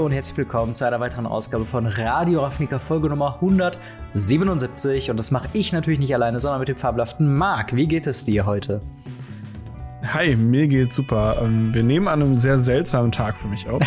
Hallo und herzlich willkommen zu einer weiteren Ausgabe von Radio Ravnica Folge Nummer 177. Und das mache ich natürlich nicht alleine, sondern mit dem fabelhaften Marc. Wie geht es dir heute? Hi, mir geht's super. Ähm, wir nehmen an einem sehr seltsamen Tag für mich auf.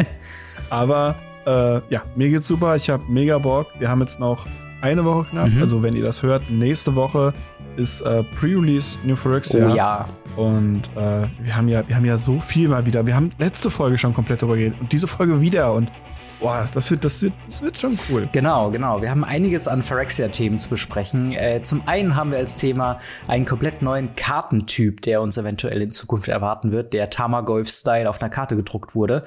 Aber äh, ja, mir geht's super. Ich habe mega Bock. Wir haben jetzt noch eine Woche knapp. Mhm. Also wenn ihr das hört, nächste Woche ist äh, Pre-Release New Phyrexia. Oh ja. Und äh, wir haben ja, wir haben ja so viel mal wieder. Wir haben letzte Folge schon komplett darüber geredet und diese Folge wieder und Boah, das wird, das, wird, das wird schon cool. Genau, genau. Wir haben einiges an Phyrexia-Themen zu besprechen. Äh, zum einen haben wir als Thema einen komplett neuen Kartentyp, der uns eventuell in Zukunft erwarten wird, der Tamagolf-Style auf einer Karte gedruckt wurde.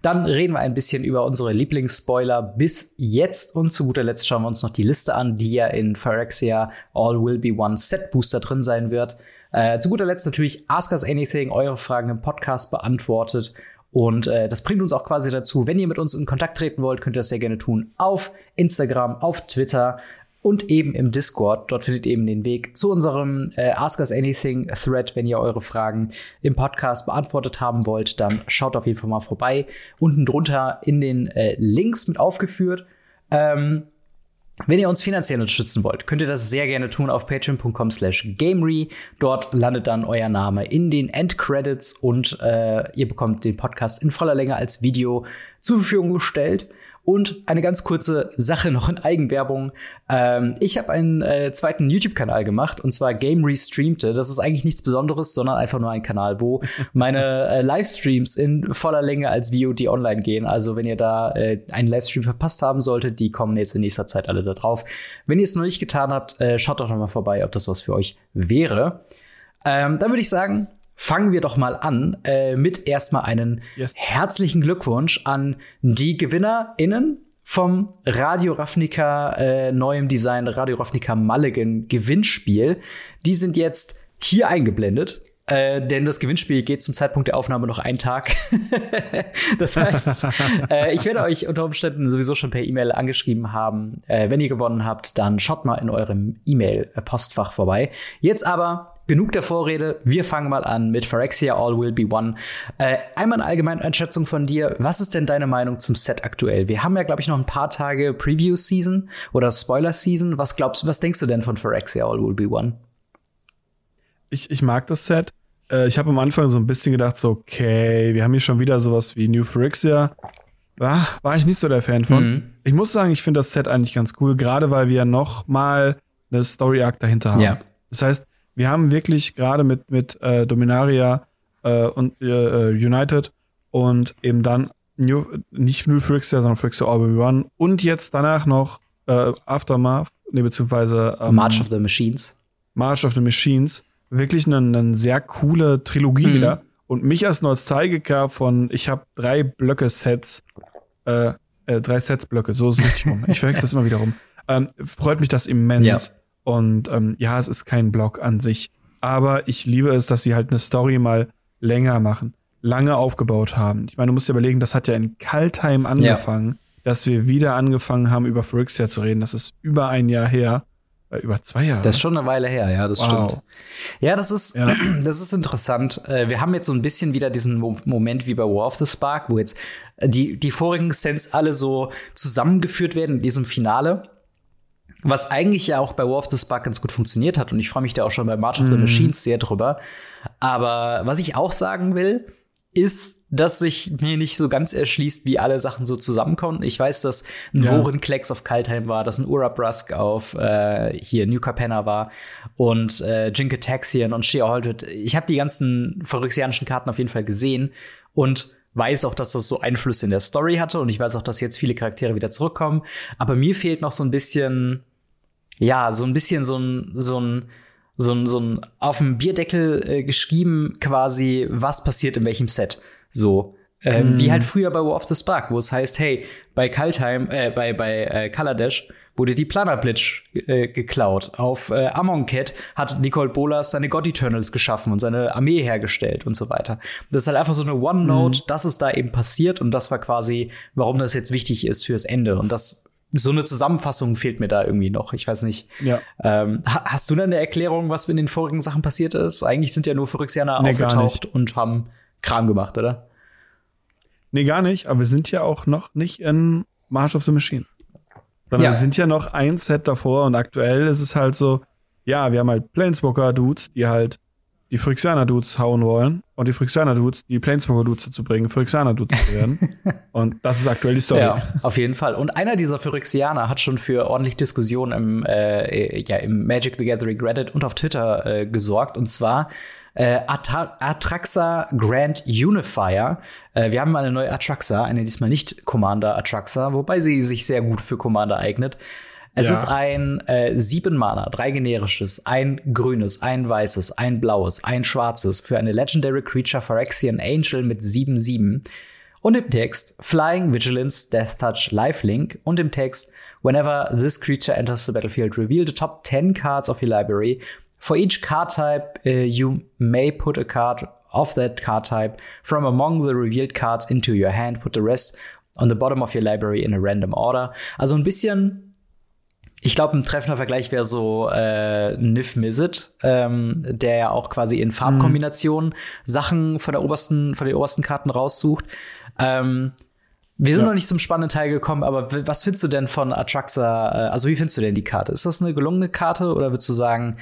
Dann reden wir ein bisschen über unsere Lieblingsspoiler bis jetzt und zu guter Letzt schauen wir uns noch die Liste an, die ja in Phyrexia All Will Be One Set Booster drin sein wird. Äh, zu guter Letzt natürlich Ask Us Anything, eure Fragen im Podcast beantwortet. Und äh, das bringt uns auch quasi dazu, wenn ihr mit uns in Kontakt treten wollt, könnt ihr das sehr gerne tun auf Instagram, auf Twitter und eben im Discord. Dort findet ihr eben den Weg zu unserem äh, Ask Us Anything Thread. Wenn ihr eure Fragen im Podcast beantwortet haben wollt, dann schaut auf jeden Fall mal vorbei. Unten drunter in den äh, Links mit aufgeführt. Ähm, wenn ihr uns finanziell unterstützen wollt, könnt ihr das sehr gerne tun auf patreon.com slash gamery. Dort landet dann euer Name in den Endcredits und äh, ihr bekommt den Podcast in voller Länge als Video zur Verfügung gestellt. Und eine ganz kurze Sache noch in Eigenwerbung. Ähm, ich habe einen äh, zweiten YouTube-Kanal gemacht und zwar Game Restreamte. Das ist eigentlich nichts Besonderes, sondern einfach nur ein Kanal, wo meine äh, Livestreams in voller Länge als VOD online gehen. Also wenn ihr da äh, einen Livestream verpasst haben solltet, die kommen jetzt in nächster Zeit alle da drauf. Wenn ihr es noch nicht getan habt, äh, schaut doch noch mal vorbei, ob das was für euch wäre. Ähm, dann würde ich sagen, fangen wir doch mal an äh, mit erstmal einen yes. herzlichen Glückwunsch an die GewinnerInnen vom Radio Ravnica äh, neuem Design Radio Ravnica Mulligan Gewinnspiel. Die sind jetzt hier eingeblendet. Äh, denn das Gewinnspiel geht zum Zeitpunkt der Aufnahme noch einen Tag. das heißt, äh, ich werde euch unter Umständen sowieso schon per E-Mail angeschrieben haben. Äh, wenn ihr gewonnen habt, dann schaut mal in eurem E-Mail-Postfach vorbei. Jetzt aber genug der Vorrede. Wir fangen mal an mit Phyrexia All Will Be One. Äh, einmal eine allgemeine Einschätzung von dir. Was ist denn deine Meinung zum Set aktuell? Wir haben ja, glaube ich, noch ein paar Tage Preview-Season oder Spoiler-Season. Was glaubst du, was denkst du denn von Phyrexia All Will Be One? Ich, ich mag das Set. Äh, ich habe am Anfang so ein bisschen gedacht, so, okay, wir haben hier schon wieder sowas wie New Phyrexia. War, war ich nicht so der Fan von. Mhm. Ich muss sagen, ich finde das Set eigentlich ganz cool, gerade weil wir noch mal eine Story-Arc dahinter haben. Ja. Das heißt, wir haben wirklich gerade mit, mit äh, Dominaria äh, und äh, United und eben dann New, nicht nur Phyrexia, sondern Phyrexia Orbi One und jetzt danach noch äh, Aftermath, ne, beziehungsweise ähm, March of the Machines. March of the Machines. Wirklich eine, eine sehr coole Trilogie mhm. wieder. Und mich als Nostalgiker von, ich habe drei Blöcke-Sets, äh, äh, drei Sets-Blöcke, so ist es richtig rum. Ich verwechsel das immer wieder rum. Ähm, freut mich das immens. Ja. Und ähm, ja, es ist kein Blog an sich. Aber ich liebe es, dass sie halt eine Story mal länger machen, lange aufgebaut haben. Ich meine, du musst dir überlegen, das hat ja in Kaltheim angefangen, ja. dass wir wieder angefangen haben, über Phyrexia zu reden. Das ist über ein Jahr her. Äh, über zwei Jahre. Das ist schon eine Weile her, ja, das wow. stimmt. Ja, das ist, ja. das ist interessant. Äh, wir haben jetzt so ein bisschen wieder diesen Moment wie bei War of the Spark, wo jetzt die, die vorigen Sets alle so zusammengeführt werden in diesem Finale. Was eigentlich ja auch bei War of the Spark ganz gut funktioniert hat. Und ich freue mich da auch schon bei March of the mhm. Machines sehr drüber. Aber was ich auch sagen will, ist, dass sich mir nicht so ganz erschließt, wie alle Sachen so zusammenkommen. Ich weiß, dass ein ja. Worin Klecks auf Kaltheim war, dass ein Ura Brusk auf äh, hier New Capenna war und äh, Jinke Taxian und Shea Holdred. Ich habe die ganzen phyrexianischen Karten auf jeden Fall gesehen und weiß auch, dass das so Einflüsse in der Story hatte und ich weiß auch, dass jetzt viele Charaktere wieder zurückkommen. Aber mir fehlt noch so ein bisschen ja, so ein bisschen so ein, so ein, so ein, so ein auf dem Bierdeckel äh, geschrieben quasi, was passiert in welchem Set. So. Ähm, mm. Wie halt früher bei War of the Spark, wo es heißt, hey, bei Kaltheim, äh, bei, bei äh, Kaladesh wurde die Planerblitz äh, geklaut. Auf äh, Amonkhet hat Nicole Bolas seine God Eternals geschaffen und seine Armee hergestellt und so weiter. Das ist halt einfach so eine One-Note, mm. dass es da eben passiert und das war quasi, warum das jetzt wichtig ist fürs Ende. Und das so eine Zusammenfassung fehlt mir da irgendwie noch. Ich weiß nicht. Ja. Ähm, hast du da eine Erklärung, was in den vorigen Sachen passiert ist? Eigentlich sind ja nur Phyrexianer nee, aufgetaucht und haben Kram gemacht, oder? Nee, gar nicht, aber wir sind ja auch noch nicht in March of the Machines. Sondern ja. wir sind ja noch ein Set davor und aktuell ist es halt so, ja, wir haben halt Planeswalker-Dudes, die halt die Phyrexianer-Dudes hauen wollen und die Phyrexianer-Dudes die Planeswalker-Dudes dazu bringen, Phyrexianer-Dudes zu werden. und das ist aktuell die Story. Ja, auf jeden Fall. Und einer dieser Phyrexianer hat schon für ordentlich Diskussionen im, äh, ja, im Magic the Gathering Reddit und auf Twitter äh, gesorgt. Und zwar äh, Atraxa Grand Unifier. Äh, wir haben mal eine neue Atraxa, eine diesmal nicht Commander Atraxa, wobei sie sich sehr gut für Commander eignet. Es ja. ist ein äh, sieben Mana, drei generisches, ein grünes, ein weißes, ein blaues, ein schwarzes für eine Legendary Creature Phyrexian Angel mit 7-7. Und im Text Flying, Vigilance, Death Touch, Lifelink. Und im Text Whenever this creature enters the battlefield, reveal the top 10 cards of your library. For each card type, uh, you may put a card of that card type from among the revealed cards into your hand. Put the rest on the bottom of your library in a random order. Also ein bisschen ich glaube, ein treffender Vergleich wäre so äh, Nif Mizzet, ähm, der ja auch quasi in Farbkombinationen mhm. Sachen von der obersten, von den obersten Karten raussucht. Ähm, wir sind ja. noch nicht zum spannenden Teil gekommen, aber was findest du denn von Atraxa? Äh, also wie findest du denn die Karte? Ist das eine gelungene Karte oder würdest du sagen,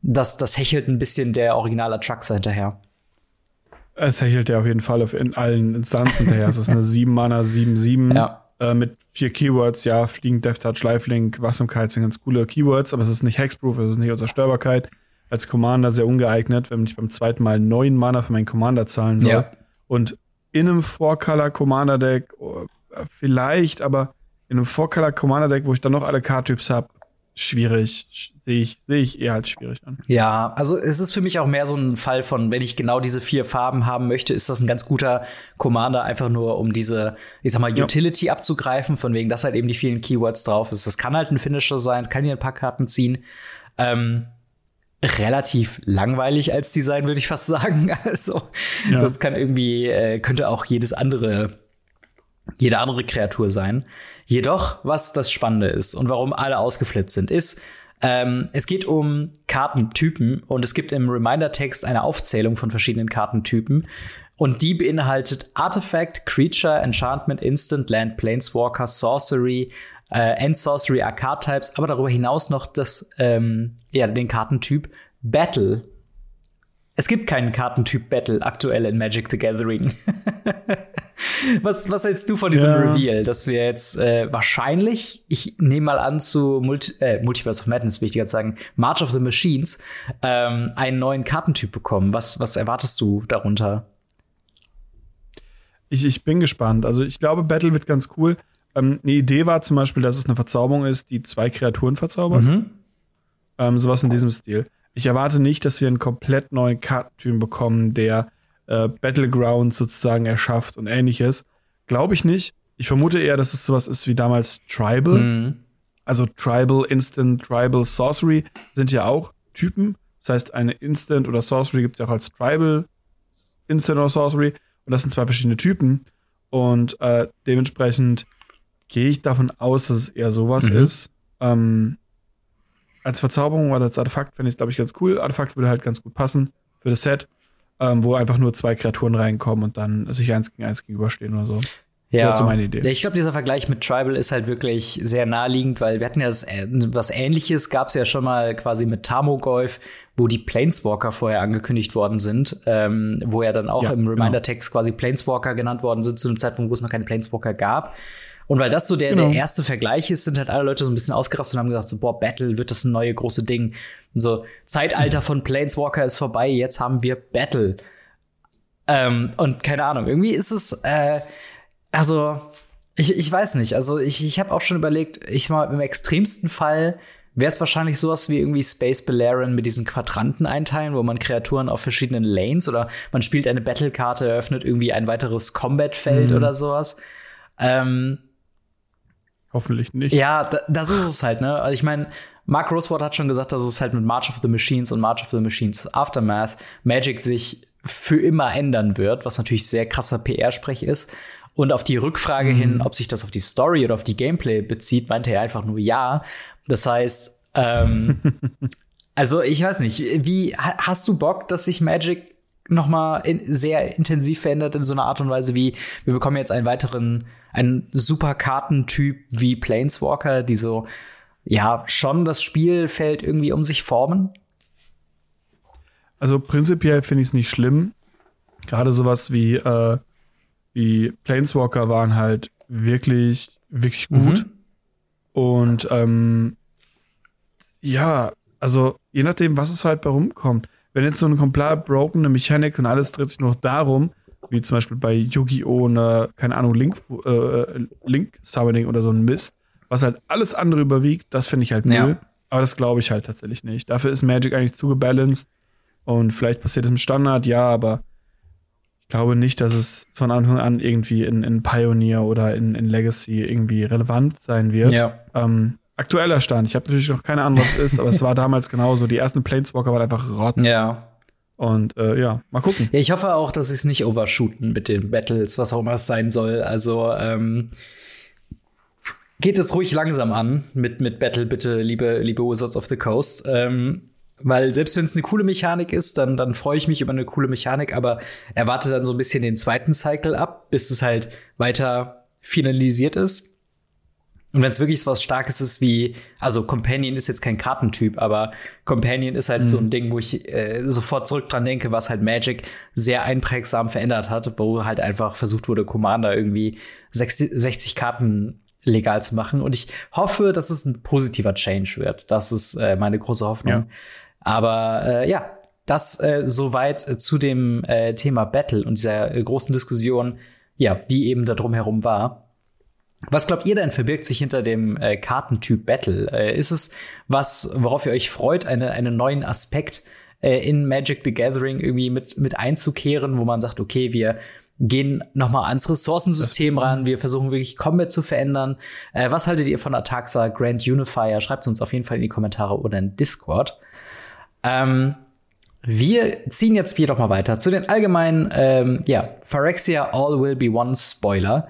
dass das hechelt ein bisschen der Original Atraxa hinterher? Es hechelt ja auf jeden Fall in allen Instanzen hinterher. es ist eine 7 Mana 7-7. Ja äh, mit vier Keywords, ja, Fliegen, Death Touch, Lifelink, Wachsamkeit sind ganz coole Keywords, aber es ist nicht Hexproof, es ist nicht Unzerstörbarkeit. Als Commander sehr ungeeignet, wenn ich beim zweiten Mal neun Mana für meinen Commander zahlen soll. Ja. Und in einem Four-Color-Commander-Deck, oh, vielleicht, aber in einem Four-Color-Commander-Deck, wo ich dann noch alle Card-Typs habe, schwierig, sehe ich, sehe ich eher halt schwierig an. Ja, also es ist für mich auch mehr so ein Fall von, wenn ich genau diese vier Farben haben möchte, ist das ein ganz guter Commander, einfach nur um diese, ich sag mal, Utility ja. abzugreifen, von wegen, dass halt eben die vielen Keywords drauf ist. Das kann halt ein Finisher sein, kann hier ein paar Karten ziehen. Ähm, relativ langweilig als Design, würde ich fast sagen. Also, ja. das kann irgendwie, äh, könnte auch jedes andere jede andere Kreatur sein. Jedoch, was das Spannende ist und warum alle ausgeflippt sind, ist, ähm, es geht um Kartentypen und es gibt im Reminder-Text eine Aufzählung von verschiedenen Kartentypen. Und die beinhaltet Artifact, Creature, Enchantment, Instant, Land, Planeswalker, Sorcery, äh, End Sorcery, Arcade Types, aber darüber hinaus noch das, ähm, ja, den Kartentyp Battle. Es gibt keinen Kartentyp Battle aktuell in Magic the Gathering. was, was hältst du von diesem ja. Reveal, dass wir jetzt äh, wahrscheinlich, ich nehme mal an, zu Multi äh, Multiverse of Madness, will ich jetzt sagen, March of the Machines, ähm, einen neuen Kartentyp bekommen? Was, was erwartest du darunter? Ich, ich bin gespannt. Also ich glaube, Battle wird ganz cool. Ähm, eine Idee war zum Beispiel, dass es eine Verzauberung ist, die zwei Kreaturen verzaubert. Mhm. Ähm, sowas in diesem Stil. Ich erwarte nicht, dass wir einen komplett neuen Kartentyp bekommen, der äh, Battlegrounds sozusagen erschafft und ähnliches. Glaube ich nicht. Ich vermute eher, dass es sowas ist wie damals Tribal. Mhm. Also Tribal, Instant, Tribal, Sorcery sind ja auch Typen. Das heißt, eine Instant oder Sorcery gibt es ja auch als Tribal, Instant oder Sorcery. Und das sind zwei verschiedene Typen. Und äh, dementsprechend gehe ich davon aus, dass es eher sowas mhm. ist. Ähm, als Verzauberung oder als Artefakt finde ich es, glaube ich, ganz cool. Artefakt würde halt ganz gut passen für das Set, ähm, wo einfach nur zwei Kreaturen reinkommen und dann sich eins gegen eins gegenüberstehen oder so. Ja, so meine Idee. ich glaube, dieser Vergleich mit Tribal ist halt wirklich sehr naheliegend, weil wir hatten ja das, äh, was ähnliches gab es ja schon mal quasi mit Tamogolf, wo die Planeswalker vorher angekündigt worden sind, ähm, wo ja dann auch ja, im genau. Reminder-Text genau. quasi Planeswalker genannt worden sind zu einem Zeitpunkt, wo es noch keine Planeswalker gab. Und weil das so der, genau. der erste Vergleich ist, sind halt alle Leute so ein bisschen ausgerastet und haben gesagt, so, boah, Battle wird das ein neue große Ding. Und so, Zeitalter von Planeswalker ist vorbei, jetzt haben wir Battle. Ähm, und keine Ahnung, irgendwie ist es, äh, also, ich, ich weiß nicht. Also, ich, ich habe auch schon überlegt, ich mal im extremsten Fall wäre es wahrscheinlich sowas wie irgendwie Space Balerion mit diesen Quadranten einteilen, wo man Kreaturen auf verschiedenen Lanes oder man spielt eine Battle-Karte, eröffnet irgendwie ein weiteres Combat-Feld mhm. oder sowas. Ähm, Hoffentlich nicht. Ja, das ist es halt, ne? Also ich meine, Mark Rosewater hat schon gesagt, dass es halt mit March of the Machines und March of the Machines Aftermath Magic sich für immer ändern wird, was natürlich sehr krasser PR-Sprech ist. Und auf die Rückfrage mhm. hin, ob sich das auf die Story oder auf die Gameplay bezieht, meinte er einfach nur ja. Das heißt, ähm, also ich weiß nicht, wie hast du Bock, dass sich Magic nochmal in, sehr intensiv verändert in so einer Art und Weise wie, wir bekommen jetzt einen weiteren, einen super Kartentyp wie Planeswalker, die so, ja, schon das Spielfeld irgendwie um sich formen? Also prinzipiell finde ich es nicht schlimm. Gerade sowas wie, äh, wie Planeswalker waren halt wirklich, wirklich gut. Mhm. Und ähm, ja, also je nachdem, was es halt bei rumkommt. Wenn jetzt so eine komplett brokene Mechanik und alles dreht sich nur darum, wie zum Beispiel bei Yu-Gi-Oh! eine, keine Ahnung, Link, äh, Link Summoning oder so ein Mist, was halt alles andere überwiegt, das finde ich halt cool. Ja. Aber das glaube ich halt tatsächlich nicht. Dafür ist Magic eigentlich zu gebalanced. Und vielleicht passiert es im Standard, ja, aber ich glaube nicht, dass es von Anfang an irgendwie in, in Pioneer oder in, in Legacy irgendwie relevant sein wird. Ja. Ähm, aktueller Stand. Ich habe natürlich noch keine Ahnung, was es ist, aber es war damals genauso. Die ersten Planeswalker waren einfach Rotz. Ja. Und äh, ja, mal gucken. Ja, ich hoffe auch, dass sie es nicht overshooten mit den Battles, was auch immer es sein soll. Also ähm, geht es ruhig langsam an mit, mit Battle, bitte, liebe, liebe Wizards of the Coast. Ähm, weil selbst wenn es eine coole Mechanik ist, dann, dann freue ich mich über eine coole Mechanik, aber erwarte dann so ein bisschen den zweiten Cycle ab, bis es halt weiter finalisiert ist. Und wenn es wirklich was Starkes ist wie, also Companion ist jetzt kein Kartentyp, aber Companion ist halt mhm. so ein Ding, wo ich äh, sofort zurück dran denke, was halt Magic sehr einprägsam verändert hat, wo halt einfach versucht wurde, Commander irgendwie 60, 60 Karten legal zu machen. Und ich hoffe, dass es ein positiver Change wird. Das ist äh, meine große Hoffnung. Ja. Aber äh, ja, das äh, soweit zu dem äh, Thema Battle und dieser äh, großen Diskussion, ja, die eben da drum herum war. Was glaubt ihr denn verbirgt sich hinter dem äh, Kartentyp Battle? Äh, ist es was, worauf ihr euch freut, eine, einen neuen Aspekt äh, in Magic the Gathering irgendwie mit, mit einzukehren, wo man sagt, okay, wir gehen noch mal ans Ressourcensystem ran, wir versuchen wirklich Combat zu verändern. Äh, was haltet ihr von Ataxa Grand Unifier? Schreibt es uns auf jeden Fall in die Kommentare oder in Discord. Ähm, wir ziehen jetzt hier doch mal weiter zu den allgemeinen, ähm, ja, Phyrexia All Will Be One Spoiler.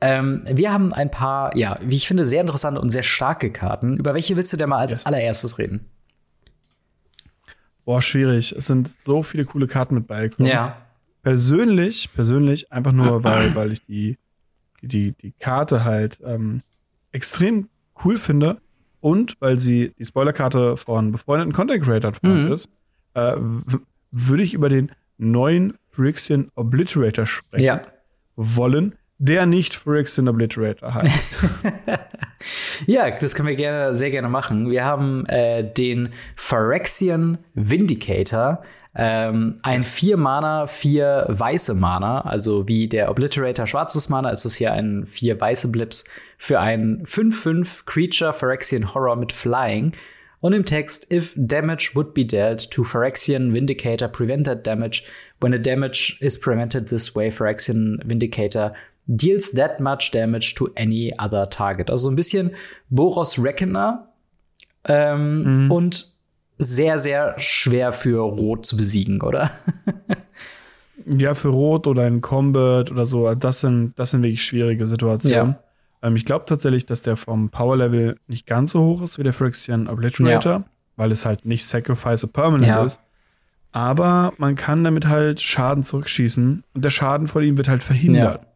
Ähm, wir haben ein paar, ja, wie ich finde, sehr interessante und sehr starke Karten. Über welche willst du denn mal als yes. allererstes reden? Boah, schwierig. Es sind so viele coole Karten mit beigekommen. Ja. Persönlich, persönlich, einfach nur, weil, weil ich die, die, die Karte halt ähm, extrem cool finde und weil sie die Spoilerkarte von befreundeten Content Creator von uns mhm. ist, äh, würde ich über den neuen Phyrexian Obliterator sprechen ja. wollen, der nicht Phyrexian Obliterator heißt. ja, das können wir gerne, sehr gerne machen. Wir haben äh, den Phyrexian Vindicator, ähm, ein vier Mana, vier weiße Mana, also wie der Obliterator schwarzes Mana, ist es hier ein vier weiße Blips für ein 5-5 Creature Phyrexian Horror mit Flying. Und im Text, if damage would be dealt to Phyrexian Vindicator, prevent that damage. When a damage is prevented this way, Phyrexian Vindicator deals that much damage to any other target. Also ein bisschen Boros Reckoner ähm, mhm. und sehr, sehr schwer für Rot zu besiegen, oder? ja, für Rot oder ein Combat oder so, das sind, das sind wirklich schwierige Situationen. Ja. Ähm, ich glaube tatsächlich, dass der vom Power-Level nicht ganz so hoch ist wie der Phyrexian Obliterator, ja. weil es halt nicht Sacrifice a Permanent ja. ist. Aber man kann damit halt Schaden zurückschießen und der Schaden von ihm wird halt verhindert.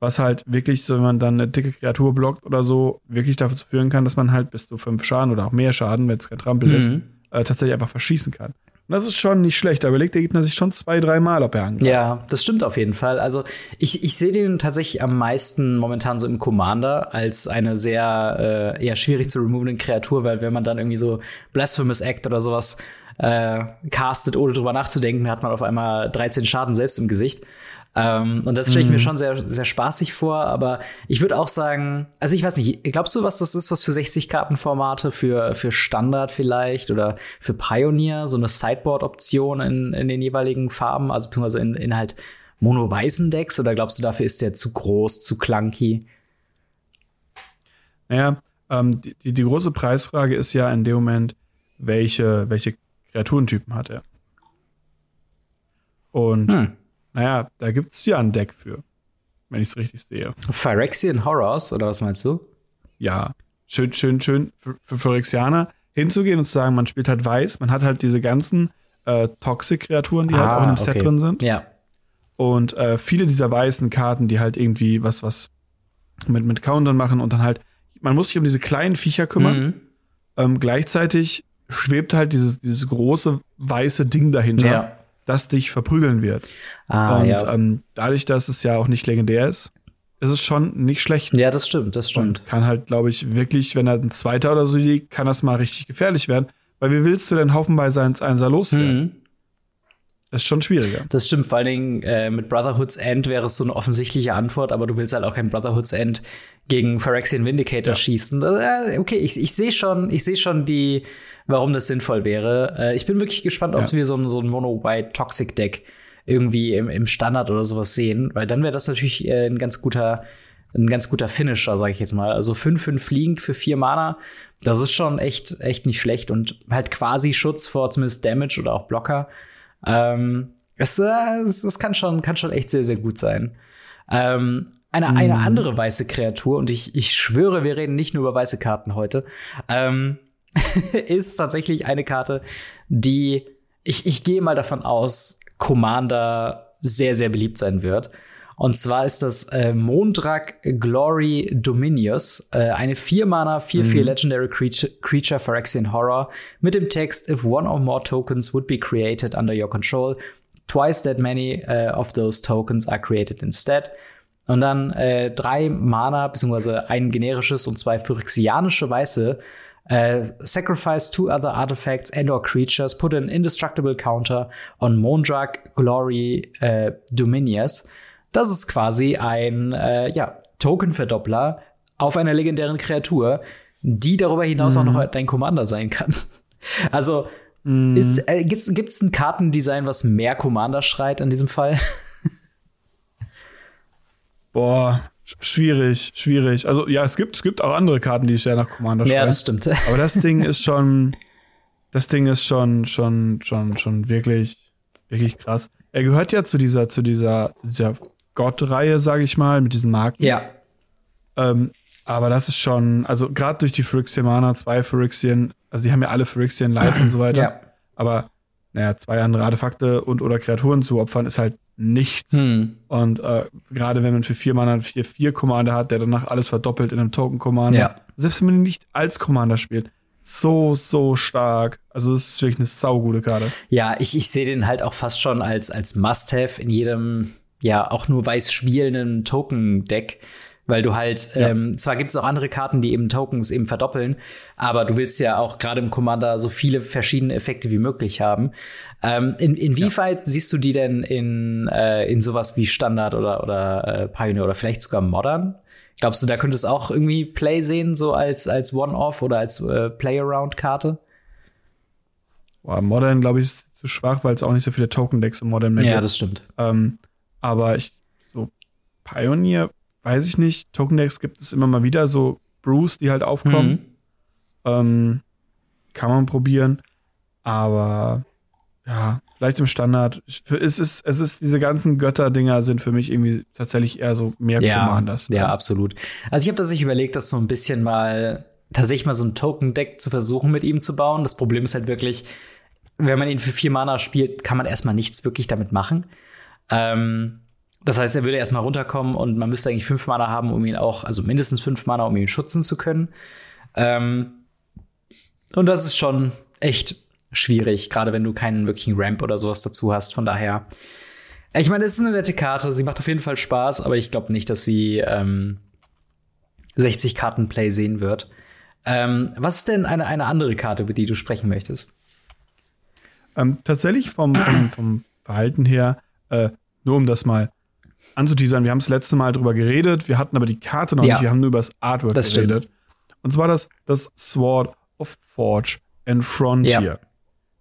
Was halt wirklich, so wenn man dann eine dicke Kreatur blockt oder so, wirklich dafür führen kann, dass man halt bis zu fünf Schaden oder auch mehr Schaden, wenn es kein Trampel mhm. ist, äh, tatsächlich einfach verschießen kann. Und das ist schon nicht schlecht. Da überlegt der Gegner sich schon zwei, drei Mal, ob er angreift. Ja, das stimmt auf jeden Fall. Also ich, ich sehe den tatsächlich am meisten momentan so im Commander als eine sehr äh, eher schwierig zu removende Kreatur, weil wenn man dann irgendwie so Blasphemous Act oder sowas äh, castet, ohne drüber nachzudenken, hat man auf einmal 13 Schaden selbst im Gesicht. Ähm, und das stelle ich mir mhm. schon sehr, sehr spaßig vor, aber ich würde auch sagen, also ich weiß nicht, glaubst du, was das ist, was für 60-Karten-Formate, für, für Standard vielleicht oder für Pioneer, so eine Sideboard-Option in, in den jeweiligen Farben, also beziehungsweise in, in halt mono-weißen Decks, oder glaubst du, dafür ist der zu groß, zu clunky? Naja, ähm, die, die, die große Preisfrage ist ja in dem Moment, welche, welche Kreaturentypen hat er? Und hm. Naja, da gibt es ja ein Deck für, wenn ich es richtig sehe. Phyrexian Horrors, oder was meinst du? Ja, schön, schön, schön für, für Phyrexianer hinzugehen und zu sagen, man spielt halt weiß, man hat halt diese ganzen äh, Toxic-Kreaturen, die halt ah, halt auch in dem okay. Set drin sind. Ja. Und äh, viele dieser weißen Karten, die halt irgendwie was, was mit, mit Countern machen und dann halt, man muss sich um diese kleinen Viecher kümmern. Mhm. Ähm, gleichzeitig schwebt halt dieses, dieses große weiße Ding dahinter, ja. Das dich verprügeln wird. Ah, und ja. ähm, dadurch, dass es ja auch nicht legendär ist, ist es schon nicht schlecht. Ja, das stimmt, das stimmt. Und kann halt, glaube ich, wirklich, wenn er ein Zweiter oder so liegt, kann das mal richtig gefährlich werden. Weil wie willst du denn haufenweise eins Einser loswerden? Mhm. Das ist schon schwieriger. Das stimmt, vor allen Dingen äh, mit Brotherhood's End wäre es so eine offensichtliche Antwort, aber du willst halt auch kein Brotherhood's End gegen Phyrexian Vindicator ja. schießen. Äh, okay, ich, ich sehe schon, ich sehe schon die, warum das sinnvoll wäre. Äh, ich bin wirklich gespannt, ob ja. wir so ein, so ein Mono-White Toxic Deck irgendwie im, im Standard oder sowas sehen, weil dann wäre das natürlich äh, ein ganz guter ein ganz guter Finisher, sage ich jetzt mal. Also 5-5 fliegend für 4 Mana, das ist schon echt, echt nicht schlecht und halt quasi Schutz vor zumindest Damage oder auch Blocker. Ähm, es, äh, es, es, kann, schon, kann schon echt sehr, sehr gut sein. Ähm, eine, eine mm. andere weiße Kreatur, und ich, ich schwöre, wir reden nicht nur über weiße Karten heute, ähm, ist tatsächlich eine Karte, die ich, ich gehe mal davon aus, Commander sehr, sehr beliebt sein wird. Und zwar ist das äh, Mondrak Glory Dominius, äh, eine 4-Mana, 4-4 mhm. Legendary Creature, Creature Phyrexian Horror mit dem Text If one or more tokens would be created under your control, twice that many uh, of those tokens are created instead. Und dann äh, drei Mana, beziehungsweise ein generisches und zwei phyrexianische Weiße. Uh, sacrifice two other artifacts and or creatures, put an indestructible counter on Mondrak Glory uh, Dominius. Das ist quasi ein äh, ja, Token-Verdoppler auf einer legendären Kreatur, die darüber hinaus mhm. auch noch dein Commander sein kann. Also mhm. ist, äh, gibt's, gibt's ein Kartendesign, was mehr Commander schreit in diesem Fall? Boah, schwierig, schwierig. Also ja, es gibt, es gibt auch andere Karten, die sehr nach Commander schreien. Ja, das stimmt. Aber das Ding ist schon, das Ding ist schon, schon, schon, schon wirklich, wirklich krass. Er gehört ja zu dieser, zu dieser, zu dieser Gott-Reihe, sage ich mal, mit diesen Marken. Ja. Ähm, aber das ist schon, also gerade durch die Phyrexian Mana, zwei Phyrexian, also die haben ja alle Phyrexian Life und so weiter. Ja. Aber naja, zwei andere Artefakte und oder Kreaturen zu opfern, ist halt nichts. Hm. Und äh, gerade wenn man für vier Mana einen 4-4 Commander hat, der danach alles verdoppelt in einem Token Commander, ja. selbst wenn man ihn nicht als Commander spielt, so, so stark. Also es ist wirklich eine saugute Karte. Ja, ich, ich sehe den halt auch fast schon als, als Must-Have in jedem ja auch nur weiß spielenden Token-Deck. Weil du halt, ja. ähm, zwar gibt es auch andere Karten, die eben Tokens eben verdoppeln, aber du willst ja auch gerade im Commander so viele verschiedene Effekte wie möglich haben. Ähm, in, inwieweit ja. siehst du die denn in, äh, in sowas wie Standard oder, oder äh, Pioneer oder vielleicht sogar Modern? Glaubst du, da könnte es auch irgendwie Play sehen, so als, als One-Off oder als äh, Play-Around-Karte? Modern, glaube ich, ist zu schwach, weil es auch nicht so viele Token-Decks im Modern mehr gibt. Ja, das stimmt. Ähm, aber ich, so Pioneer, weiß ich nicht. Token Decks gibt es immer mal wieder, so Brews, die halt aufkommen. Mhm. Ähm, kann man probieren. Aber ja, vielleicht im Standard. Es ist, es ist, diese ganzen Götter-Dinger sind für mich irgendwie tatsächlich eher so mehr ja, Commanders. Ja, absolut. Also ich habe tatsächlich überlegt, das so ein bisschen mal, tatsächlich mal so ein Token-Deck zu versuchen, mit ihm zu bauen. Das Problem ist halt wirklich, wenn man ihn für vier Mana spielt, kann man erstmal nichts wirklich damit machen. Ähm, das heißt, er würde erstmal runterkommen und man müsste eigentlich fünf Mana haben, um ihn auch, also mindestens fünf Mana, um ihn schützen zu können. Ähm, und das ist schon echt schwierig, gerade wenn du keinen wirklichen Ramp oder sowas dazu hast. Von daher, ich meine, es ist eine nette Karte, sie macht auf jeden Fall Spaß, aber ich glaube nicht, dass sie ähm, 60 Karten Play sehen wird. Ähm, was ist denn eine, eine andere Karte, über die du sprechen möchtest? Ähm, tatsächlich vom, vom, vom Verhalten her äh, nur um das mal anzuteasern, wir haben das letzte Mal drüber geredet, wir hatten aber die Karte noch ja. nicht, wir haben nur über das Artwork das geredet. Stimmt. Und zwar das, das Sword of Forge and Frontier. Ja.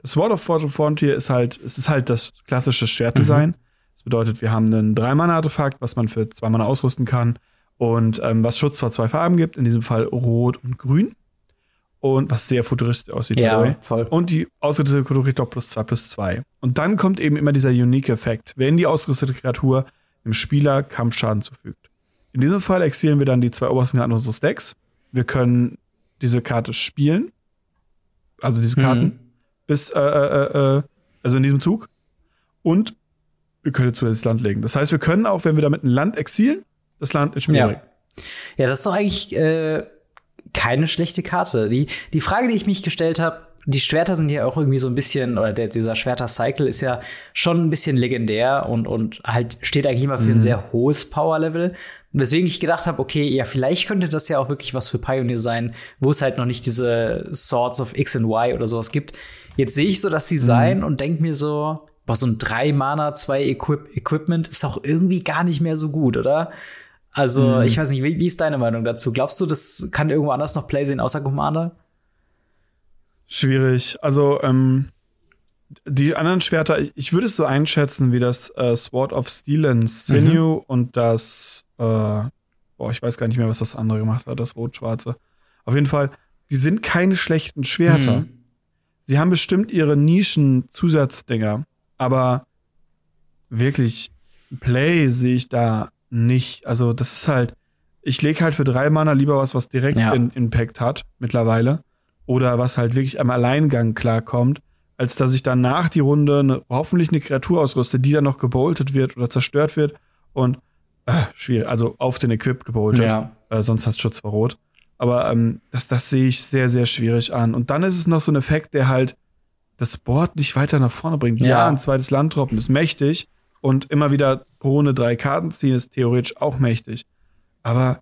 Das Sword of Forge and Frontier ist halt, es ist halt das klassische Schwertdesign. Mhm. Das bedeutet, wir haben ein 3-Mana-Artefakt, was man für 2 Mana ausrüsten kann und ähm, was Schutz vor zwei Farben gibt, in diesem Fall Rot und Grün und was sehr futuristisch aussieht. Ja, voll. Und die ausgerüstete Kreatur kriegt auch plus zwei plus zwei. Und dann kommt eben immer dieser Unique-Effekt, wenn die ausgerüstete Kreatur dem Spieler Kampfschaden zufügt. In diesem Fall exilieren wir dann die zwei obersten Karten unseres Decks. Wir können diese Karte spielen, also diese Karten, mhm. bis, äh, äh, äh, also in diesem Zug. Und wir können zusätzlich Land legen. Das heißt, wir können auch, wenn wir damit ein Land exilen, das Land ins Spiel Ja. bringen. Ja, das ist doch eigentlich äh, keine schlechte Karte. Die, die Frage, die ich mich gestellt habe, die Schwerter sind ja auch irgendwie so ein bisschen, oder der, dieser Schwerter-Cycle ist ja schon ein bisschen legendär und, und halt steht eigentlich immer für ein sehr hohes Power-Level. Weswegen ich gedacht habe, okay, ja, vielleicht könnte das ja auch wirklich was für Pioneer sein, wo es halt noch nicht diese Swords of X und Y oder sowas gibt. Jetzt sehe ich so das Design und denke mir so, boah, so ein 3 Mana, 2 Equip Equipment ist auch irgendwie gar nicht mehr so gut, oder? Also, ich weiß nicht, wie, wie ist deine Meinung dazu? Glaubst du, das kann irgendwo anders noch Play sehen außer Commander? Schwierig. Also, ähm, die anderen Schwerter, ich, ich würde es so einschätzen wie das äh, Sword of Steel and Sinew und das, äh, boah, ich weiß gar nicht mehr, was das andere gemacht hat, das rot-schwarze. Auf jeden Fall, die sind keine schlechten Schwerter. Mhm. Sie haben bestimmt ihre Nischen-Zusatzdinger, aber wirklich Play sehe ich da nicht. Also, das ist halt, ich lege halt für drei Mana lieber was, was direkt Ja. in Impact hat, mittlerweile. Oder was halt wirklich am Alleingang klarkommt, als dass ich dann nach die Runde eine, hoffentlich eine Kreatur ausrüste, die dann noch geboltet wird oder zerstört wird und äh, schwierig, also auf den Equip geboltet. Ja. Äh, sonst hat Schutz vor Rot. Aber ähm, das, das sehe ich sehr, sehr schwierig an. Und dann ist es noch so ein Effekt, der halt das Board nicht weiter nach vorne bringt. Ja, Ja. ein zweites Land droppen ist mächtig und immer wieder Runde drei Karten ziehen ist theoretisch auch mächtig. Aber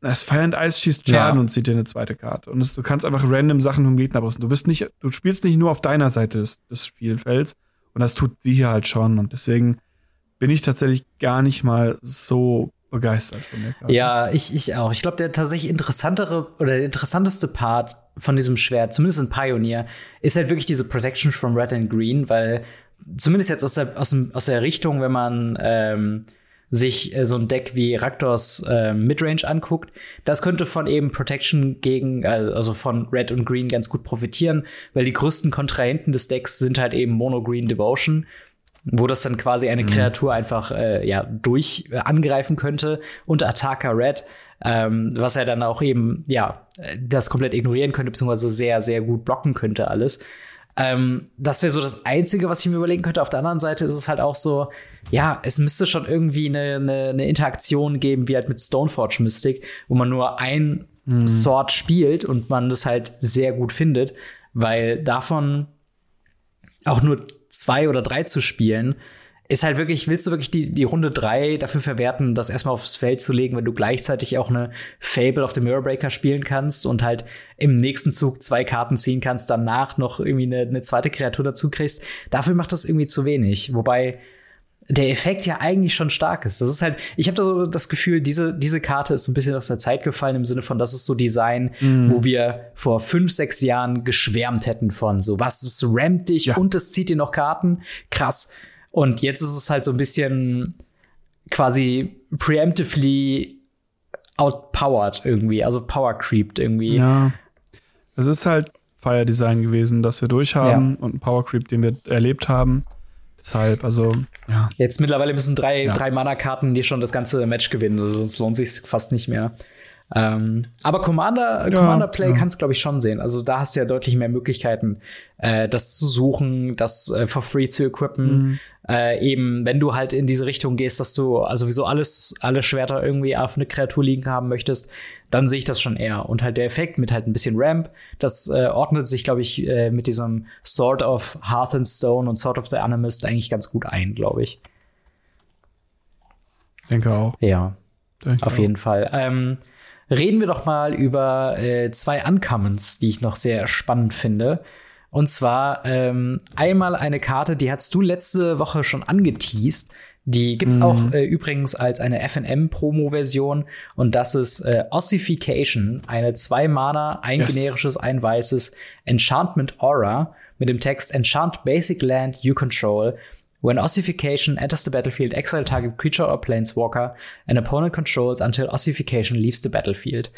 das Fire and Ice schießt Schaden Ja. und zieht dir eine zweite Karte. Und es, du kannst einfach random Sachen vom Gegner brauchen. Du bist nicht, du spielst nicht nur auf deiner Seite des, des Spielfelds. Und das tut sie hier halt schon. Und deswegen bin ich tatsächlich gar nicht mal so begeistert von der Karte. Ja, ich, ich auch. Ich glaube, der tatsächlich interessantere oder der interessanteste Part von diesem Schwert, zumindest in Pioneer, ist halt wirklich diese Protection from Red and Green, weil zumindest jetzt aus der, aus, dem, aus der Richtung, wenn man ähm, sich äh, so ein Deck wie Raktors äh, Midrange anguckt, das könnte von eben Protection gegen, äh, also von Red und Green ganz gut profitieren, weil die größten Kontrahenten des Decks sind halt eben Mono Green Devotion wo das dann quasi eine Kreatur einfach äh, ja durch äh, angreifen könnte und Attacker Red, ähm, was er dann auch eben ja äh, das komplett ignorieren könnte beziehungsweise sehr sehr gut blocken könnte alles. Ähm, das wäre so das Einzige, was ich mir überlegen könnte. Auf der anderen Seite ist es halt auch so, ja, es müsste schon irgendwie eine, eine, eine Interaktion geben, wie halt mit Stoneforge Mystic, wo man nur ein Sword spielt und man das halt sehr gut findet, weil davon auch nur zwei oder drei zu spielen, ist halt wirklich, willst du wirklich die, die Runde drei dafür verwerten, das erstmal aufs Feld zu legen, wenn du gleichzeitig auch eine Fable auf dem Mirrorbreaker spielen kannst und halt im nächsten Zug zwei Karten ziehen kannst, danach noch irgendwie eine, eine zweite Kreatur dazu kriegst. Dafür macht das irgendwie zu wenig. Wobei der Effekt ja eigentlich schon stark ist. Das ist halt, ich habe da so das Gefühl, diese, diese Karte ist so ein bisschen aus der Zeit gefallen im Sinne von, das ist so Design, wo wir vor fünf, sechs Jahren geschwärmt hätten von so, was, es rammt dich Ja. und es zieht dir noch Karten. Krass. Und jetzt ist es halt so ein bisschen quasi preemptively outpowered irgendwie, also power creeped irgendwie. Ja. Es ist halt Fire Design gewesen, das wir durchhaben und ein Power Creep, den wir erlebt haben. Deshalb, also, ja. Jetzt mittlerweile müssen drei, Ja. drei Mana-Karten die schon das ganze Match gewinnen. Also es lohnt sich fast nicht mehr. Ähm, aber Commander, Ja, Commander Play ja. kannst glaube ich schon sehen. Also da hast du ja deutlich mehr Möglichkeiten, äh, das zu suchen, das äh, for free zu equippen. Mhm. Äh, eben, wenn du halt in diese Richtung gehst, dass du also sowieso alles, alle Schwerter irgendwie auf eine Kreatur liegen haben möchtest, dann sehe ich das schon eher. Und halt der Effekt mit halt ein bisschen Ramp, das äh, ordnet sich, glaube ich, äh, mit diesem Sword of Hearth and Stone und Sword of the Animist eigentlich ganz gut ein, glaube ich. Denke auch. Ja. Denke Auf auch. jeden Fall. Ähm, reden wir doch mal über äh, zwei Uncommons, die ich noch sehr spannend finde. Und zwar ähm, einmal eine Karte, die hast du letzte Woche schon angeteased. Die gibt's auch äh, übrigens als eine FNM-Promo-Version. Und das ist äh, Ossification, eine zwei Mana, ein Yes. generisches, ein weißes Enchantment Aura mit dem Text Enchant Basic Land You Control. When Ossification enters the battlefield, exile target creature or planeswalker an opponent controls until Ossification leaves the battlefield.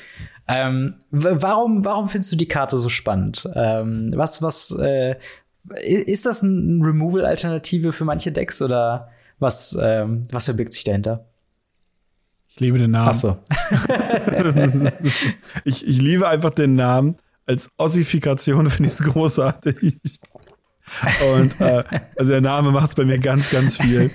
Ähm, warum, warum findest du die Karte so spannend? Ähm, was, was, äh, ist das eine Removal-Alternative für manche Decks oder was, ähm, was verbirgt sich dahinter? Ich liebe den Namen. Ach so. Ich, ich liebe einfach den Namen. Als Ossifikation finde ich es großartig. Und äh, also der Name macht es bei mir ganz, ganz viel.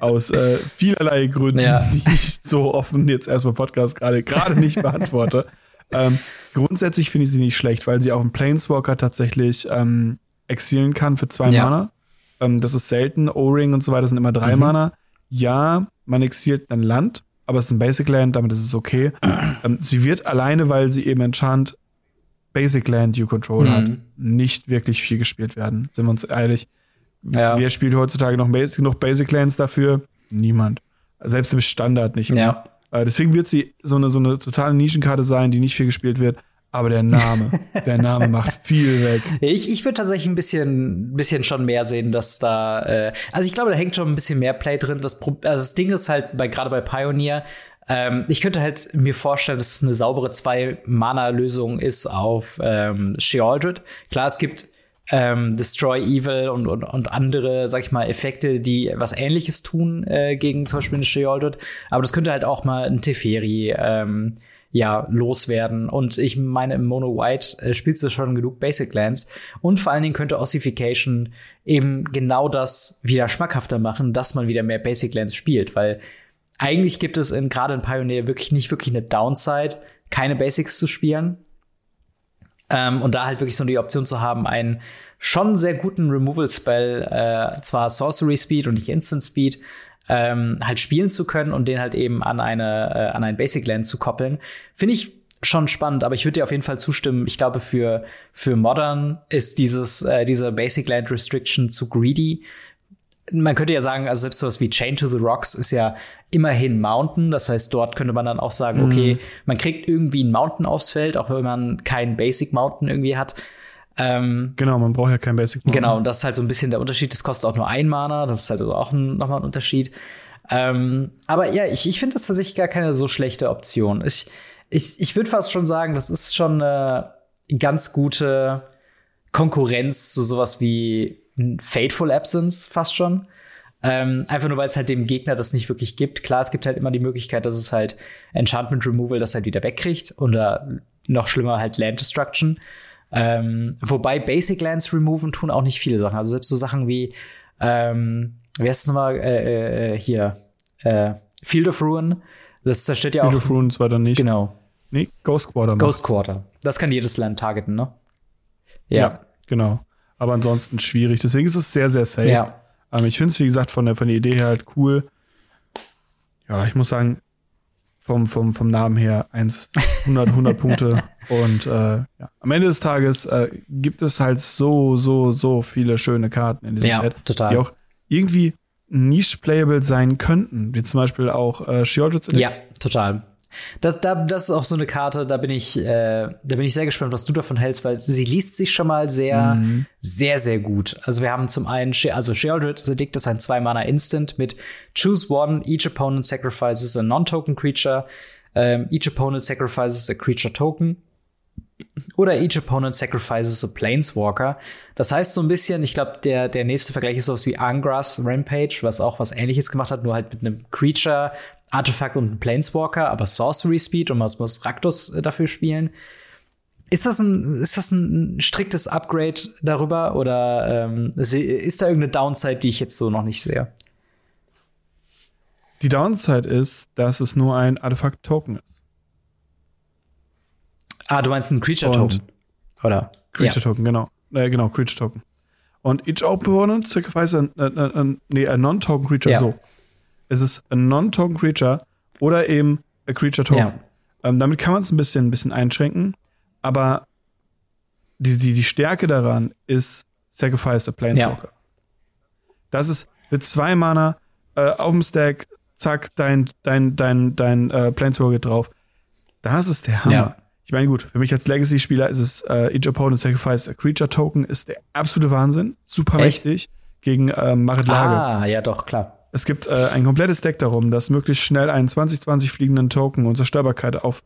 Aus äh, vielerlei Gründen, ja. die ich so offen jetzt erstmal Podcast gerade gerade nicht beantworte. ähm, grundsätzlich finde ich sie nicht schlecht, weil sie auch einen Planeswalker tatsächlich ähm, exilen kann für zwei ja. Mana. Ähm, das ist selten. O-Ring und so weiter sind immer drei mhm. Mana. Ja, man exilt ein Land, aber es ist ein Basic Land, damit ist es okay. ähm, sie wird alleine, weil sie eben Enchant Basic Land You Control mhm. hat, nicht wirklich viel gespielt werden. Sind wir uns ehrlich? Ja. Wer spielt heutzutage noch Basic, noch Basic Lands dafür? Niemand. Selbst im Standard nicht mehr. Ja. Äh, deswegen wird sie so eine, so eine totale Nischenkarte sein, die nicht viel gespielt wird. Aber der Name, der Name macht viel weg. Ich, ich würde tatsächlich ein bisschen, bisschen schon mehr sehen, dass da, äh, also ich glaube, da hängt schon ein bisschen mehr Play drin. Das, also das Ding ist halt bei, gerade bei Pioneer, ähm, ich könnte halt mir vorstellen, dass es eine saubere Zwei-Mana-Lösung ist auf ähm, Shealdred. Klar, es gibt ähm, Destroy Evil und, und, und andere, sag ich mal, Effekte, die was ähnliches tun äh, gegen zum Beispiel eine Shealdred. Aber das könnte halt auch mal ein Teferi ähm, ja, loswerden. Und ich meine, im Mono White äh, spielst du schon genug Basic Lands. Und vor allen Dingen könnte Ossification eben genau das wieder schmackhafter machen, dass man wieder mehr Basic Lands spielt. Weil eigentlich gibt es in, gerade in Pioneer wirklich nicht wirklich eine Downside, keine Basics zu spielen. Ähm, und da halt wirklich so die Option zu haben, einen schon sehr guten Removal-Spell, äh, zwar Sorcery Speed und nicht Instant Speed, ähm, halt spielen zu können und den halt eben an eine äh, an ein Basic Land zu koppeln, finde ich schon spannend. Aber ich würde dir auf jeden Fall zustimmen. Ich glaube für für Modern ist dieses äh, diese Basic Land Restriction zu greedy. Man könnte ja sagen, also selbst sowas wie Chain to the Rocks ist ja immerhin Mountain. Das heißt, dort könnte man dann auch sagen, mhm. okay, man kriegt irgendwie ein Mountain aufs Feld, auch wenn man kein Basic Mountain irgendwie hat. Ähm, genau, man braucht ja kein Basic Mana. Genau, und das ist halt so ein bisschen der Unterschied. Das kostet auch nur ein Mana, das ist halt also auch ein, nochmal ein Unterschied. Ähm, aber ja, ich, ich finde das tatsächlich gar keine so schlechte Option. Ich, ich, ich würde fast schon sagen, das ist schon eine ganz gute Konkurrenz zu sowas wie Fateful Absence fast schon. Ähm, einfach nur, weil es halt dem Gegner das nicht wirklich gibt. Klar, es gibt halt immer die Möglichkeit, dass es halt Enchantment Removal das halt wieder wegkriegt oder noch schlimmer halt Land Destruction. Ähm, wobei Basic Lands removen tun auch nicht viele Sachen. Also selbst so Sachen wie, ähm, wie heißt es nochmal, äh, äh, hier, äh, Field of Ruin. Das zerstört ja Field auch. Field of Ruin zwar dann nicht. Genau. Nee, Ghost Quarter. Ghost Quarter. Das kann jedes Land targeten, ne? Ja. ja genau. Aber ansonsten schwierig. Deswegen ist es sehr, sehr safe. Ja. Ähm, ich finde es, wie gesagt, von der, von der Idee her halt cool. Ja, ich muss sagen, vom, vom, vom Namen her 1, 100, 100 Punkte. Und äh, ja. am Ende des Tages äh, gibt es halt so, so, so viele schöne Karten in diesem ja, Set, total. die auch irgendwie niche-playable sein könnten, wie zum Beispiel auch äh, Sheoldred's Ja, total. Das, da, das ist auch so eine Karte, da bin ich, äh, da bin ich sehr gespannt, was du davon hältst, weil sie liest sich schon mal sehr, mhm. sehr, sehr gut. Also wir haben zum einen, also Sheoldred's Edict ist ein Zwei-Mana-Instant mit Choose One, each opponent sacrifices a non-token creature, um, each opponent sacrifices a creature token. Oder each opponent sacrifices a Planeswalker. Das heißt so ein bisschen, ich glaube, der, der nächste Vergleich ist sowas wie Angras Rampage, was auch was ähnliches gemacht hat, nur halt mit einem Creature, Artefakt und Planeswalker, aber Sorcery Speed und man muss Raktus äh, dafür spielen. Ist das ein, ist das ein striktes Upgrade darüber oder ähm, ist da irgendeine Downside, die ich jetzt so noch nicht sehe? Die Downside ist, dass es nur ein Artefakt-Token ist. Ah, du meinst ein Creature-Token? Oder? Creature-Token, ja. genau. Äh, genau, Creature-Token. Und each opponent sacrifice a, a, a, nee, a non-token creature ja. so. Es ist ein non-token creature oder eben a creature token. Ja. Ähm, damit kann man es ein bisschen, ein bisschen einschränken, aber die, die, die Stärke daran ist Sacrifice a Planeswalker. Ja. Das ist mit zwei Mana äh, auf dem Stack, zack, dein, dein, dein, dein äh, Planeswalker drauf. Das ist der Hammer. Ja. Ich meine, gut, für mich als Legacy-Spieler ist es äh, Each Opponent Sacrifice a Creature Token ist der absolute Wahnsinn. Super Echt? mächtig gegen äh, Marit Lage. Ah, ja, doch, klar. Es gibt äh, ein komplettes Deck darum, das möglichst schnell einen 2020 fliegenden Token und Zerstörbarkeit auf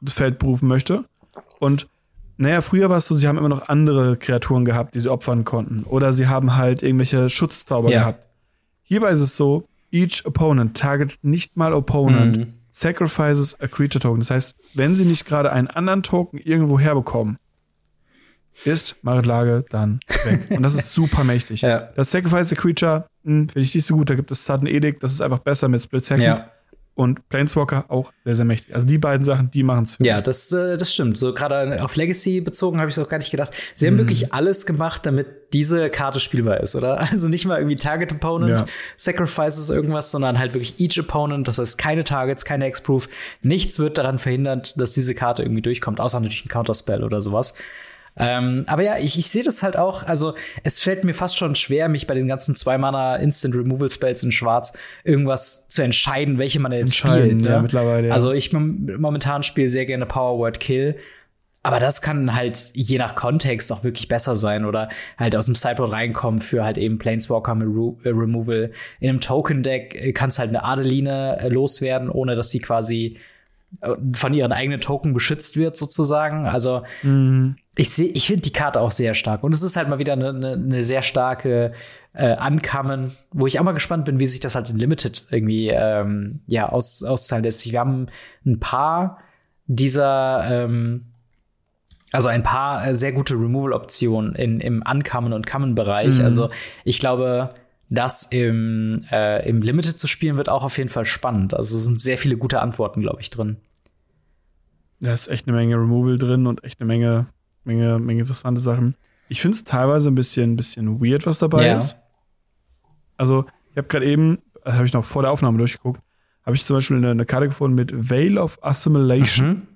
das Feld berufen möchte. Und naja, früher war es so, sie haben immer noch andere Kreaturen gehabt, die sie opfern konnten. Oder sie haben halt irgendwelche Schutzzauber ja. gehabt. Hierbei ist es so, each opponent target nicht mal opponent. Mhm sacrifices a creature token. Das heißt, wenn sie nicht gerade einen anderen Token irgendwo herbekommen, ist Marit Lage dann weg. Und das ist super mächtig. Ja. Das Sacrifice the Creature hm, finde ich nicht so gut. Da gibt es Sudden Edict, das ist einfach besser mit Split Second. Ja. Und Planeswalker auch sehr, sehr mächtig. Also die beiden Sachen, die machen es. Ja, das, äh, das stimmt. So gerade auf Legacy bezogen habe ich es auch gar nicht gedacht. Sie haben mhm. wirklich alles gemacht, damit diese Karte spielbar ist, oder? Also nicht mal irgendwie Target Opponent, ja. Sacrifices irgendwas, sondern halt wirklich each Opponent. Das heißt keine Targets, keine X-Proof. Nichts wird daran verhindert, dass diese Karte irgendwie durchkommt, außer natürlich ein Counterspell oder sowas. Ähm, aber ja, ich, ich sehe das halt auch. Also, es fällt mir fast schon schwer, mich bei den ganzen zwei Mana Instant Removal Spells in Schwarz irgendwas zu entscheiden, welche man jetzt spielt. Ja, ja, mittlerweile. Ja. Also, ich momentan spiele sehr gerne Power Word Kill. Aber das kann halt je nach Kontext auch wirklich besser sein oder halt aus dem Sideboard reinkommen für halt eben Planeswalker äh, Removal. In einem Token-Deck äh, kannst halt eine Adeline äh, loswerden, ohne dass sie quasi von ihren eigenen Token beschützt wird, sozusagen. Also, mhm ich sehe, ich finde die Karte auch sehr stark. Und es ist halt mal wieder eine, eine, eine sehr starke äh, Ankamen, wo ich auch mal gespannt bin, wie sich das halt in Limited irgendwie ähm, ja, aus, auszahlen lässt. Wir haben ein paar dieser, ähm, also ein paar äh, sehr gute Removal-Optionen im Ankamen- und Kammen-Bereich. Mhm. Also ich glaube, das im, äh, im Limited zu spielen wird auch auf jeden Fall spannend. Also es sind sehr viele gute Antworten, glaube ich, drin. Da ist echt eine Menge Removal drin und echt eine Menge Menge, Menge interessante Sachen. Ich finde es teilweise ein bisschen, bisschen weird, was dabei ja. ist. Also, ich habe gerade eben, äh, habe ich noch vor der Aufnahme durchgeguckt, habe ich zum Beispiel eine, eine, Karte gefunden mit Veil of Assimilation. Mhm.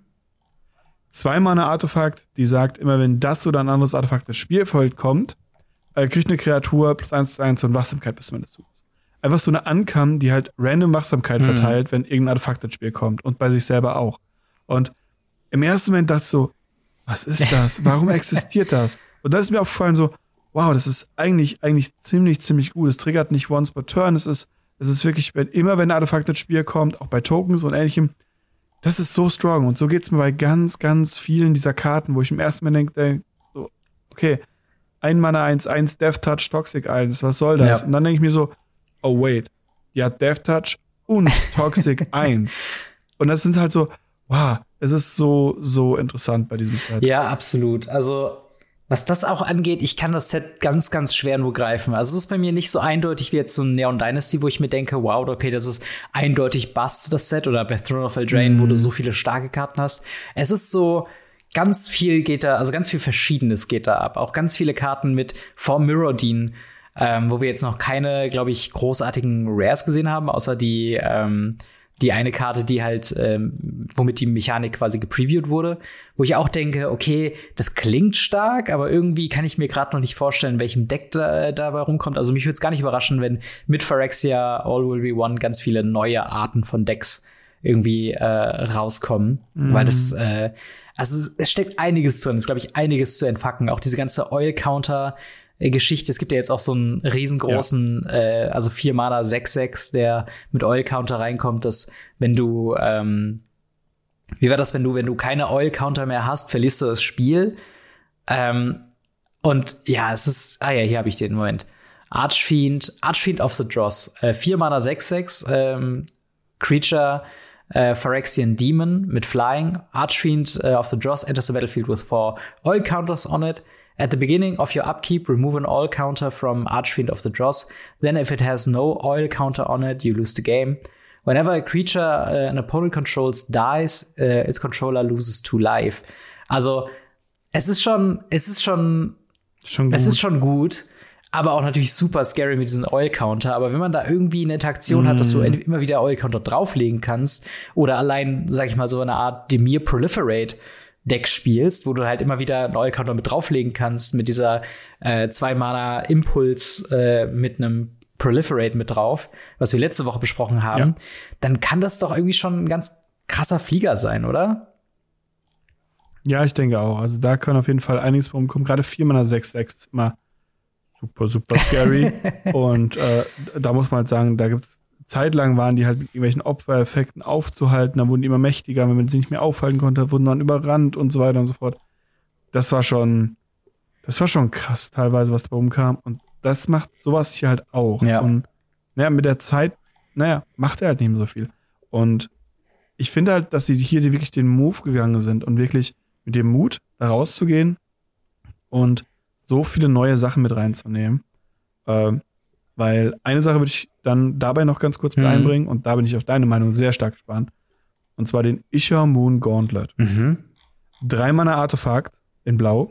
Zweimal eine Artefakt, die sagt, immer wenn das oder ein anderes Artefakt ins Spielfeld kommt, äh, kriegt eine Kreatur plus eins plus eins und Wachsamkeit bis zum Ende zu. Einfach so eine Ankam, die halt random Wachsamkeit mhm. verteilt, wenn irgendein Artefakt ins Spiel kommt und bei sich selber auch. Und im ersten Moment dachte ich so, was ist das? Warum existiert das? Und da ist mir aufgefallen so, wow, das ist eigentlich, eigentlich ziemlich, ziemlich gut. Es triggert nicht once per turn. Es ist, es ist wirklich, wenn, immer wenn ein Artefakt ins Spiel kommt, auch bei Tokens und ähnlichem, das ist so strong. Und so geht's mir bei ganz, ganz vielen dieser Karten, wo ich im ersten Moment denke, so, okay, ein Mana 1-1, Death Touch, Toxic 1, was soll das? Ja. Und dann denke ich mir so, oh wait, die hat Death Touch und Toxic 1. Und das sind halt so, wow, es ist so, so interessant bei diesem Set. Ja, absolut. Also, was das auch angeht, ich kann das Set ganz, ganz schwer nur greifen. Also, es ist bei mir nicht so eindeutig wie jetzt so ein Neon Dynasty, wo ich mir denke, wow, okay, das ist eindeutig Bust, das Set, oder bei Throne of Eldraine, mm. wo du mhm. so viele starke Karten hast. Es ist so, ganz viel geht da, also ganz viel Verschiedenes geht da ab. Auch ganz viele Karten mit Form Mirrodin, ähm, wo wir jetzt noch keine, glaube ich, großartigen Rares gesehen haben, außer die, ähm, die eine Karte, die halt, ähm, womit die Mechanik quasi gepreviewt wurde, wo ich auch denke, okay, das klingt stark, aber irgendwie kann ich mir gerade noch nicht vorstellen, welchem Deck da, dabei rumkommt. Also mich würde es gar nicht überraschen, wenn mit Phyrexia All Will Be One ganz viele neue Arten von Decks irgendwie äh, rauskommen, mhm. weil das äh, also es steckt einiges drin, es ist glaube ich einiges zu entpacken, auch diese ganze Oil Counter äh, Geschichte. Es gibt ja jetzt auch so einen riesengroßen, ja. äh, also 4 Mana 6-6, der mit Oil Counter reinkommt, dass wenn du, ähm, wie war das, wenn du, wenn du keine Oil Counter mehr hast, verlierst du das Spiel. Ähm, und ja, es ist, ah ja, hier habe ich den Moment. Archfiend, Archfiend of the Dross, äh, 4 Mana 6-6, ähm, Creature, äh, Phyrexian Demon mit Flying. Archfiend uh, of the Dross enters the battlefield with four oil counters on it. At the beginning of your upkeep, remove an oil counter from Archfiend of the Dross. Then, if it has no oil counter on it, you lose the game. Whenever a creature uh, an opponent controls dies, uh, its controller loses two life. Also, es ist schon, es ist schon, schon gut. es ist schon gut, aber auch natürlich super scary mit diesem Oil Counter. Aber wenn man da irgendwie eine Interaktion mm. hat, dass du mm. immer wieder Oil Counter drauflegen kannst oder allein, sag ich mal, so eine Art Demir Proliferate, Deck spielst, wo du halt immer wieder einen All-Counter mit drauflegen kannst, mit dieser äh, zwei Mana Impuls äh, mit einem Proliferate mit drauf, was wir letzte Woche besprochen haben, ja. dann kann das doch irgendwie schon ein ganz krasser Flieger sein, oder? Ja, ich denke auch. Also da kann auf jeden Fall einiges rumkommen. Gerade 4 Mana 6-6 ist immer super, super scary. Und äh, da muss man halt sagen, da gibt's zeitlang waren die halt mit irgendwelchen Opfereffekten aufzuhalten, dann wurden die immer mächtiger, wenn man sie nicht mehr aufhalten konnte, wurden dann überrannt und so weiter und so fort. Das war schon, das war schon krass teilweise, was da rumkam. Und das macht sowas hier halt auch. Ja. Und naja, mit der Zeit, naja, macht er halt nicht mehr so viel. Und ich finde halt, dass sie hier wirklich den Move gegangen sind und wirklich mit dem Mut, da rauszugehen und so viele neue Sachen mit reinzunehmen. Ähm, weil eine Sache würde ich dann dabei noch ganz kurz mit Mhm. einbringen und da bin ich auf deine Meinung sehr stark gespannt. Und zwar den Isha Moon Gauntlet. Mhm. Drei Mana Artefakt in Blau.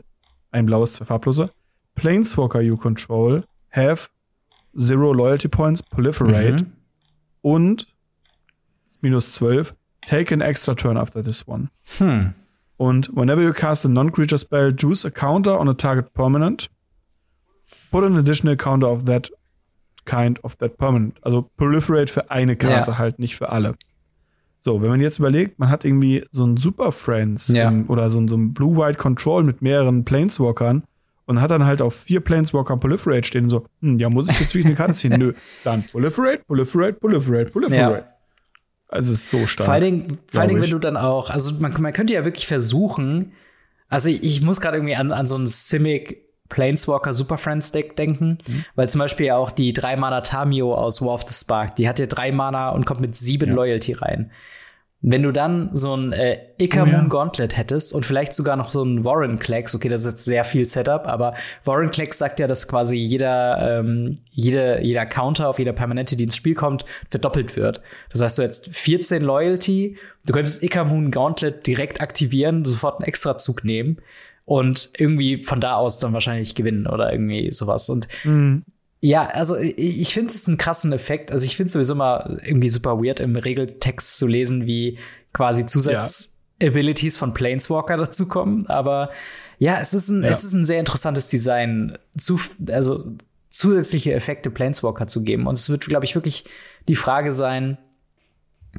Ein blaues, zwei farblose. Planeswalker you control have zero loyalty points, proliferate Mhm. und minus 12. Take an extra turn after this one. Hm. Und whenever you cast a non-creature spell, choose a counter on a target permanent. Put an additional counter of that kind of that permanent. Also proliferate für eine Karte Ja. halt, nicht für alle. So, wenn man jetzt überlegt, man hat irgendwie so ein Super Friends Ja. ähm, oder so ein, so ein Blue-White Control mit mehreren Planeswalkern und hat dann halt auf vier Planeswalker Proliferate stehen und so, hm, ja, muss ich jetzt wirklich eine Karte ziehen? Nö. Dann Proliferate, Proliferate, Proliferate, Proliferate. Also es ist so stark. Vor allen Dingen, vor allen Dingen, wenn du dann auch, also man, man könnte ja wirklich versuchen, also ich, ich muss gerade irgendwie an, an so ein Simic Planeswalker Super Friends Deck denken, Mhm. weil zum Beispiel ja auch die 3 Mana Tamio aus War of the Spark, die hat ja 3 Mana und kommt mit 7 Ja. Loyalty rein. Wenn du dann so ein äh, Ikamun Oh ja. Gauntlet hättest und vielleicht sogar noch so ein Warren Klecks, okay, das ist jetzt sehr viel Setup, aber Warren Klecks sagt ja, dass quasi jeder, ähm, jede, jeder Counter auf jeder Permanente, die ins Spiel kommt, verdoppelt wird. Das heißt, du hättest 14 Loyalty, du könntest Ikamun Gauntlet direkt aktivieren, sofort einen Extrazug nehmen und irgendwie von da aus dann wahrscheinlich gewinnen oder irgendwie sowas. Und Mhm. Ja, also ich, finde es einen krassen Effekt. Also ich finde es sowieso mal irgendwie super weird, im Regeltext zu lesen, wie quasi Zusatz-Abilities von Planeswalker dazukommen. Aber ja, es ist ein, Ja. es ist ein sehr interessantes Design, zu, also zusätzliche Effekte Planeswalker zu geben. Und es wird, glaube ich, wirklich die Frage sein,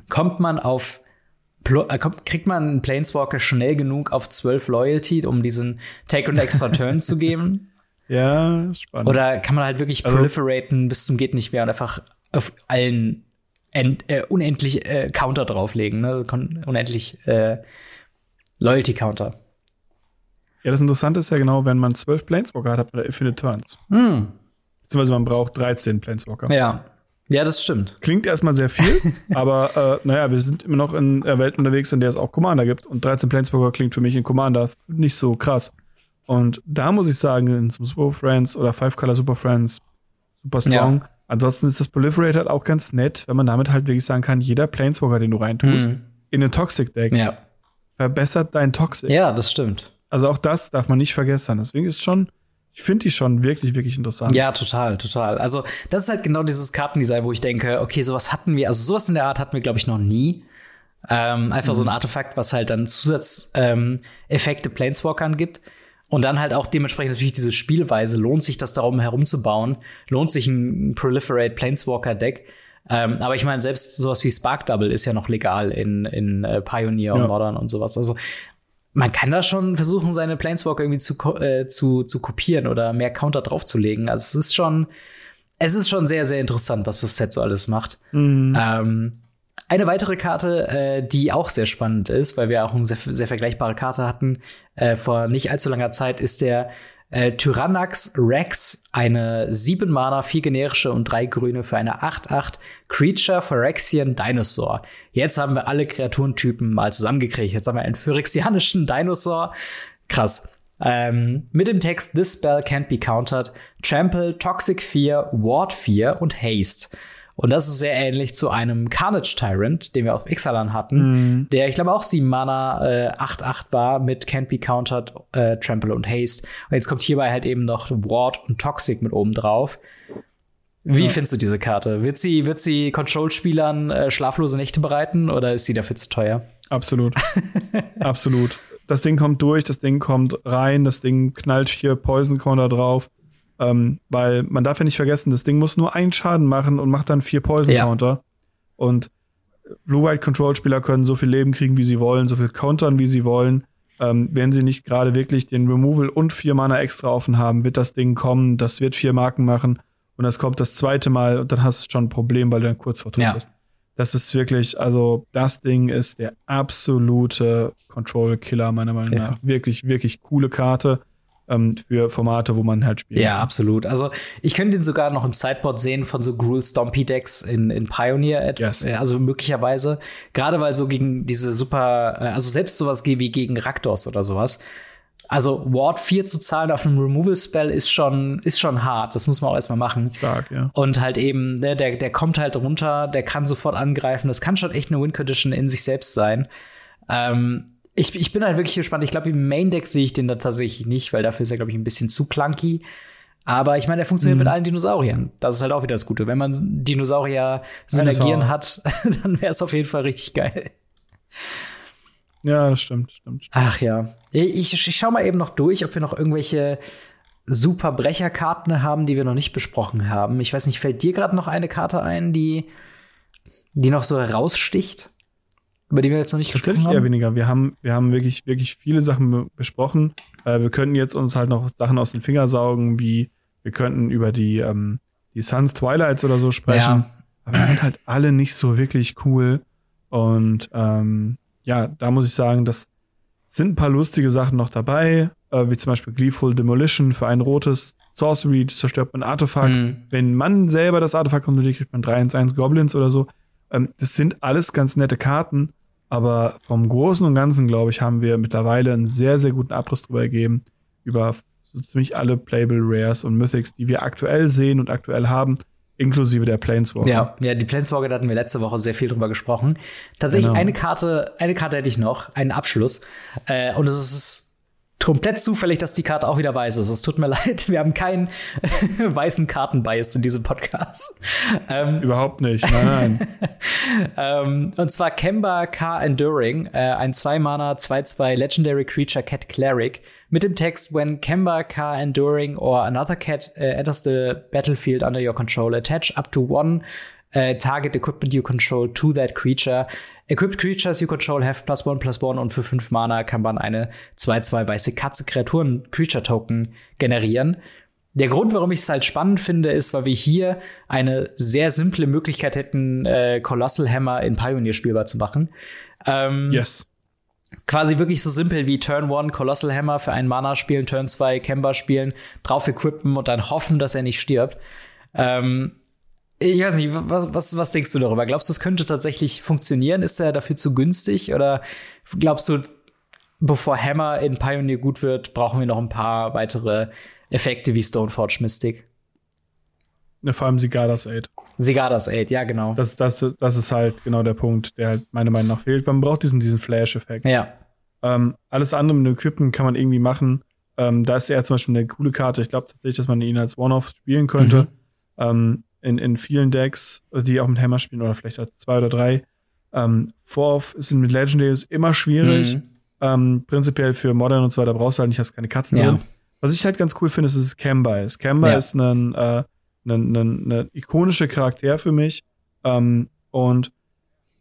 kommt man auf äh, kriegt man einen Planeswalker schnell genug auf 12 Loyalty, um diesen Take und Extra Turn zu geben? Ja, spannend. Oder kann man halt wirklich Also- proliferaten bis zum geht nicht mehr und einfach auf allen end, äh, unendlich äh, Counter drauflegen, ne? Unendlich äh, Loyalty Counter. Ja, das Interessante ist ja genau, wenn man zwölf Planeswalker hat, hat man Infinite Turns. Hm. Beziehungsweise man braucht 13 Planeswalker. Ja. Ja, das stimmt. Klingt erstmal sehr viel, aber äh, naja, wir sind immer noch in der Welt unterwegs, in der es auch Commander gibt. Und 13 Planeswalker klingt für mich in Commander nicht so krass. Und da muss ich sagen, in Super Friends oder Five Color Super Friends, super strong. Ansonsten ist das Proliferate halt auch ganz nett, wenn man damit halt wirklich sagen kann, jeder Planeswalker, den du reintust, Hm. in ein Toxic-Deck, Ja. verbessert dein Toxic. Ja, das stimmt. Also auch das darf man nicht vergessen. Deswegen ist schon, ich finde die schon wirklich, wirklich interessant. Ja, total, total. Also, das ist halt genau dieses Kartendesign, wo ich denke, okay, sowas hatten wir, also sowas in der Art hatten wir, glaube ich, noch nie. Ähm, einfach so ein Artefakt, was halt dann Zusatzeffekte ähm, Planeswalkern gibt. Und dann halt auch dementsprechend natürlich diese Spielweise. Lohnt sich das darum herumzubauen? Lohnt sich ein Proliferate Planeswalker Deck? Ähm, aber ich meine, selbst sowas wie Spark Double ist ja noch legal in, in äh, Pioneer Ja. und Modern und sowas. Also man kann da schon versuchen, seine Planeswalker irgendwie zu, äh, zu, zu kopieren oder mehr Counter draufzulegen. Also es ist schon, es ist schon sehr, sehr interessant, was das Set so alles macht. Mhm. Ähm, eine weitere Karte, äh, die auch sehr spannend ist, weil wir auch eine sehr, sehr vergleichbare Karte hatten äh, vor nicht allzu langer Zeit, ist der äh, Tyrannax Rex, eine 7 Mana, 4 generische und 3 grüne für eine 8-8 Creature Phyrexian Dinosaur. Jetzt haben wir alle Kreaturentypen mal zusammengekriegt. Jetzt haben wir einen phyrexianischen Dinosaur. Krass. Ähm, mit dem Text This spell can't be countered. Trample, Toxic 4, Ward 4 und Haste. Und das ist sehr ähnlich zu einem Carnage Tyrant, den wir auf Ixalan hatten, Mhm. der, ich glaube, auch 7 Mana äh, 8-8 war mit Can't Be Countered, äh, Trample und Haste. Und jetzt kommt hierbei halt eben noch Ward und Toxic mit oben drauf. Wie Ja. findest du diese Karte? Wird sie, wird sie Control-Spielern äh, schlaflose Nächte bereiten oder ist sie dafür zu teuer? Absolut. Absolut. Das Ding kommt durch, das Ding kommt rein, das Ding knallt vier Poison Counter drauf. Ähm, weil man darf ja nicht vergessen, das Ding muss nur einen Schaden machen und macht dann vier Poison Ja. Counter. Und Blue-White Control Spieler können so viel Leben kriegen, wie sie wollen, so viel countern, wie sie wollen. Ähm, wenn sie nicht gerade wirklich den Removal und vier Mana extra offen haben, wird das Ding kommen, das wird vier Marken machen und das kommt das zweite Mal und dann hast du schon ein Problem, weil du dann kurz vor Tod Ja. bist. Das ist wirklich, also das Ding ist der absolute Control-Killer, meiner Meinung Ja. nach. Wirklich, wirklich coole Karte ähm, für Formate, wo man halt spielt. Ja, absolut. Also ich könnte ihn sogar noch im Sideboard sehen von so Gruul Stompy Decks in, in Pioneer, Yes. äh, also möglicherweise. Gerade weil so gegen diese super, äh, also selbst sowas wie gegen Rakdos oder sowas. Also Ward 4 zu zahlen auf einem Removal-Spell ist schon, ist schon hart. Das muss man auch erstmal machen. Stark, ja. Und halt eben, ne, der, der kommt halt runter, der kann sofort angreifen. Das kann schon echt eine Win-Condition in sich selbst sein. Ähm, ich, ich bin halt wirklich gespannt. Ich glaube, im Main-Deck sehe ich den da tatsächlich nicht, weil dafür ist er, glaube ich, ein bisschen zu clunky. Aber ich meine, er funktioniert mhm. mit allen Dinosauriern. Das ist halt auch wieder das Gute. Wenn man Dinosaurier synergieren hat, dann wäre es auf jeden Fall richtig geil. Ja, das stimmt, stimmt. Ach ja. Ich, ich schau mal eben noch durch, ob wir noch irgendwelche super Brecherkarten haben, die wir noch nicht besprochen haben. Ich weiß nicht, fällt dir gerade noch eine Karte ein, die, die noch so heraussticht? Über die wir jetzt noch nicht gesprochen haben? eher weniger. Wir haben, wir haben wirklich, wirklich viele Sachen besprochen. Äh, wir könnten jetzt uns halt noch Sachen aus den Fingern saugen, wie wir könnten über die, ähm, die Suns Twilights oder so sprechen. Ja. Aber die sind halt alle nicht so wirklich cool. Und ähm, ja, da muss ich sagen, das sind ein paar lustige Sachen noch dabei, äh, wie zum Beispiel Gleeful Demolition für ein rotes Sorcery, zerstört man Artefakt. Mhm. Wenn man selber das Artefakt kontrolliert, kriegt man 3 1 1 Goblins oder so. Ähm, das sind alles ganz nette Karten, aber vom Großen und Ganzen, glaube ich, haben wir mittlerweile einen sehr, sehr guten Abriss drüber gegeben, über so ziemlich alle Playable Rares und Mythics, die wir aktuell sehen und aktuell haben, inklusive der Planeswalker. Ja, ja, die Planeswalker, da hatten wir letzte Woche sehr viel drüber gesprochen. Tatsächlich genau. eine Karte, eine Karte hätte ich noch, einen Abschluss. Äh, und es ist komplett zufällig, dass die Karte auch wieder weiß ist. Es tut mir leid, wir haben keinen weißen Kartenbias in diesem Podcast. Ähm, Überhaupt nicht, nein, ähm, und zwar Kemba K. Enduring, äh, ein 2-Mana, 2-2 Legendary Creature Cat Cleric mit dem Text When Kemba K. Enduring or another cat uh, enters the battlefield under your control, attach up to one uh, target equipment you control to that creature. Equipped Creatures you control have plus one plus one und für fünf Mana kann man eine 2-2 weiße Katze Kreaturen Creature Token generieren. Der Grund, warum ich es halt spannend finde, ist, weil wir hier eine sehr simple Möglichkeit hätten, äh, Colossal Hammer in Pioneer spielbar zu machen. Ähm, yes. Quasi wirklich so simpel wie Turn 1 Colossal Hammer für einen Mana spielen, Turn 2 Kemba spielen, drauf equippen und dann hoffen, dass er nicht stirbt. Ähm, ich weiß nicht, was, was, was denkst du darüber? Glaubst du, es könnte tatsächlich funktionieren? Ist er dafür zu günstig? Oder glaubst du, bevor Hammer in Pioneer gut wird, brauchen wir noch ein paar weitere Effekte wie Stoneforge Mystic? Ja, vor allem Sigadas Aid. Sigadas Aid, ja, genau. Das, das, das ist halt genau der Punkt, der halt meiner Meinung nach fehlt. Man braucht diesen, diesen Flash-Effekt. Ja. Ähm, alles andere mit Equippen kann man irgendwie machen. Ähm, da ist er zum Beispiel eine coole Karte. Ich glaube tatsächlich, dass man ihn als One-Off spielen könnte. Mhm. Ähm, in, in vielen Decks, die auch mit Hammer spielen oder vielleicht als zwei oder drei. Ähm, Four-Off sind mit Legendaries immer schwierig. Mhm. Ähm, prinzipiell für Modern und so weiter brauchst du halt nicht, hast keine Katzen ja. drin. Was ich halt ganz cool finde, ist, ist. Kemba ja. ist ein, äh, ein, ein, ein ikonischer Charakter für mich. Ähm, und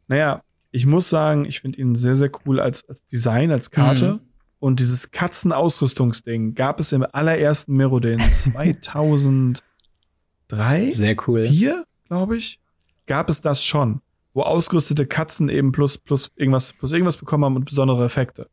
naja, ich muss sagen, ich finde ihn sehr, sehr cool als, als Design, als Karte. Mhm. Und dieses Katzenausrüstungsding gab es im allerersten Merodin 2000 drei, sehr cool, vier, glaube ich, gab es das schon, wo ausgerüstete Katzen eben plus plus irgendwas plus irgendwas bekommen haben und besondere Effekte.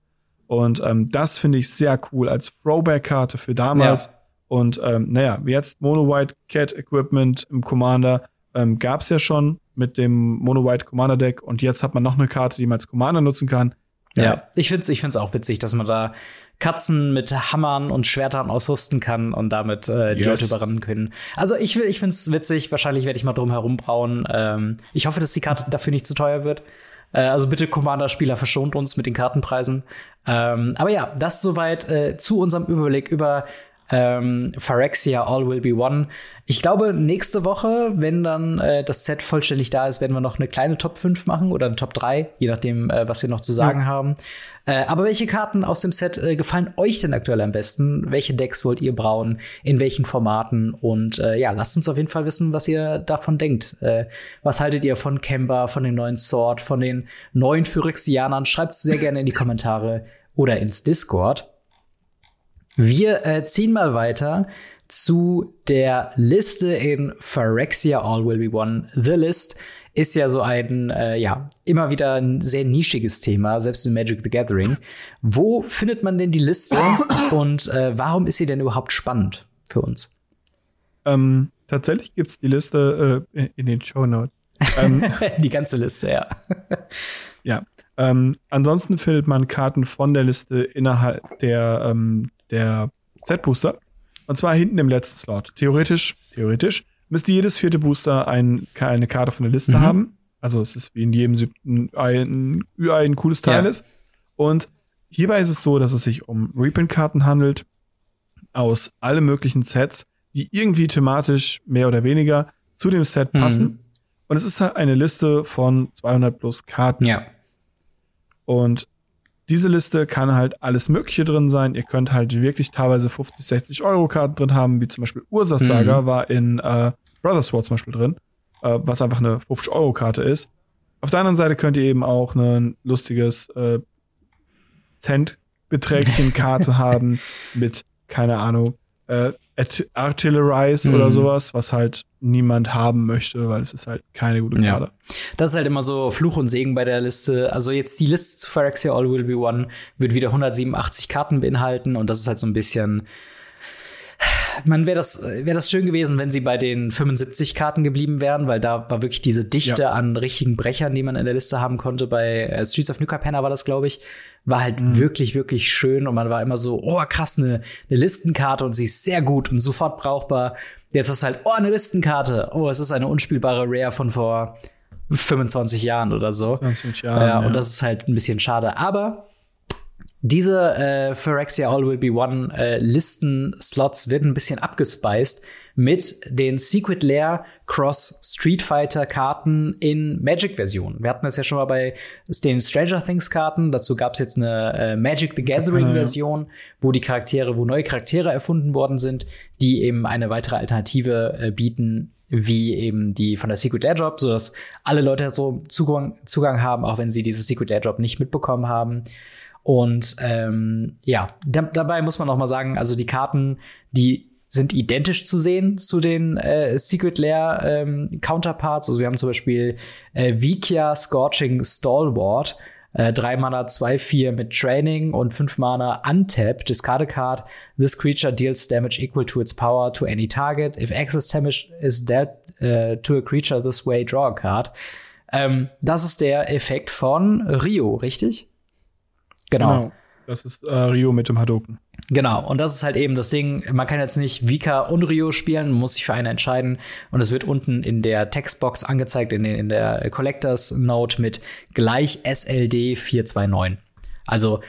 Und ähm, das finde ich sehr cool als Throwback-Karte für damals. Ja. Und ähm, naja, jetzt Mono White Cat Equipment im Commander ähm, gab es ja schon mit dem Mono White Commander Deck und jetzt hat man noch eine Karte, die man als Commander nutzen kann. Ja, ja ich finde es ich find's auch witzig, dass man da Katzen mit Hammern und Schwertern ausrüsten kann und damit äh, die yes. Leute überrennen können. Also ich will, ich find's witzig. Wahrscheinlich werde ich mal drum herum brauen. Ähm, ich hoffe, dass die Karte dafür nicht zu teuer wird. Äh, also bitte Commander-Spieler verschont uns mit den Kartenpreisen. Ähm, aber ja, das soweit äh, zu unserem Überblick über ähm, Phyrexia All Will Be One. Ich glaube, nächste Woche, wenn dann äh, das Set vollständig da ist, werden wir noch eine kleine Top 5 machen oder eine Top 3, je nachdem, äh, was wir noch zu sagen ja. haben. Äh, aber welche Karten aus dem Set äh, gefallen euch denn aktuell am besten? Welche Decks wollt ihr brauen? In welchen Formaten? Und äh, ja, lasst uns auf jeden Fall wissen, was ihr davon denkt. Äh, was haltet ihr von Kemba, von dem neuen Sword, von den neuen Phyrexianern? Schreibt es sehr gerne in die Kommentare oder ins Discord. Wir äh, ziehen mal weiter zu der Liste in Phyrexia All Will Be One. The List ist ja so ein, äh, ja, immer wieder ein sehr nischiges Thema, selbst in Magic the Gathering. Wo findet man denn die Liste und äh, warum ist sie denn überhaupt spannend für uns? Ähm, tatsächlich gibt's die Liste äh, in den Show Notes. Ähm, die ganze Liste, ja. ja. Ähm, ansonsten findet man Karten von der Liste innerhalb der, ähm, der Set-Booster. Und zwar hinten im letzten Slot. Theoretisch, theoretisch müsste jedes vierte Booster ein, eine Karte von der Liste mhm. haben. Also es ist wie in jedem siebten ein, ein, ein cooles Teil ja. ist. Und hierbei ist es so, dass es sich um Reprint-Karten handelt aus allen möglichen Sets, die irgendwie thematisch mehr oder weniger zu dem Set mhm. passen. Mhm. Und es ist halt eine Liste von 200 plus Karten. Ja. Und diese Liste kann halt alles Mögliche drin sein. Ihr könnt halt wirklich teilweise 50, 60 Euro Karten drin haben, wie zum Beispiel Ursas Saga mhm. war in äh, Brothers War zum Beispiel drin, äh, was einfach eine 50 Euro Karte ist. Auf der anderen Seite könnt ihr eben auch ein lustiges äh, Cent-Beträgchen Karte haben mit, keine Ahnung, äh, Artillerize mhm. oder sowas, was halt niemand haben möchte, weil es ist halt keine gute Karte. Ja. Das ist halt immer so Fluch und Segen bei der Liste. Also jetzt die Liste zu Phyrexia All Will Be One wird wieder 187 Karten beinhalten und das ist halt so ein bisschen man wäre das wäre das schön gewesen, wenn sie bei den 75 Karten geblieben wären, weil da war wirklich diese Dichte ja. an richtigen Brechern, die man in der Liste haben konnte. Bei äh, Streets of New Capenna war das, glaube ich war halt mhm. wirklich, wirklich schön und man war immer so, oh krass, eine, eine Listenkarte und sie ist sehr gut und sofort brauchbar. Jetzt hast du halt, oh, eine Listenkarte. Oh, es ist eine unspielbare Rare von vor 25 Jahren oder so. 20 Jahren. Ja. Und das ist halt ein bisschen schade. Aber diese äh, Phyrexia All Will Be One äh, Listen-Slots werden ein bisschen abgespeist mit den Secret Lair Cross Street Fighter Karten in Magic-Version. Wir hatten das ja schon mal bei den Stranger Things Karten. Dazu gab es jetzt eine äh, Magic the Gathering Version, wo die Charaktere, wo neue Charaktere erfunden worden sind, die eben eine weitere Alternative äh, bieten wie eben die von der Secret Lair Drop, sodass alle Leute so Zugang, Zugang haben, auch wenn sie diese Secret Lair Drop nicht mitbekommen haben. Und ähm, ja, da, dabei muss man auch mal sagen, also die Karten, die sind identisch zu sehen zu den äh, Secret Lair ähm, Counterparts. Also wir haben zum Beispiel äh, Vikia Scorching Stalwart. Äh, drei Mana, zwei, vier mit Training und fünf Mana untap. Discard a card. This creature deals damage equal to its power to any target. If excess damage is dealt uh, to a creature this way, draw a card. Ähm, das ist der Effekt von Rio, richtig? Genau. genau. Das ist äh, Rio mit dem Hadoken. Genau, und das ist halt eben das Ding, man kann jetzt nicht Vika und Rio spielen, man muss sich für eine entscheiden und es wird unten in der Textbox angezeigt, in, den, in der Collectors Note mit gleich SLD 429. Also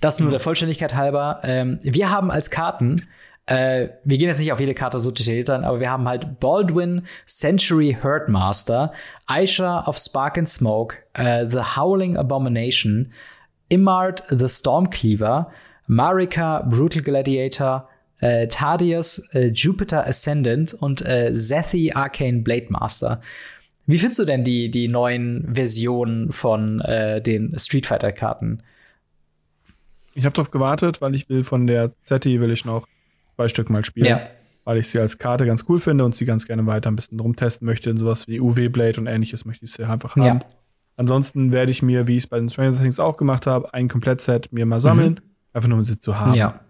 das nur mhm. der Vollständigkeit halber. Ähm, wir haben als Karten äh, wir gehen jetzt nicht auf jede Karte so detailliert an, aber wir haben halt Baldwin, Century Herdmaster, Aisha of Spark and Smoke, uh, The Howling Abomination, Imard the Stormcleaver, Marika Brutal Gladiator, äh, Tardius äh, Jupiter Ascendant und äh, Zethi Arcane Blade Master. Wie findest du denn die, die neuen Versionen von äh, den Street Fighter Karten? Ich habe darauf gewartet, weil ich will von der Zethi will ich noch zwei Stück mal spielen. Ja. Weil ich sie als Karte ganz cool finde und sie ganz gerne weiter ein bisschen rumtesten möchte. In sowas wie UW Blade und ähnliches möchte ich sie einfach haben. Ja. Ansonsten werde ich mir, wie ich es bei den Stranger Things auch gemacht habe, ein Komplettset mir mal sammeln, mhm. einfach nur um sie zu haben. Ja.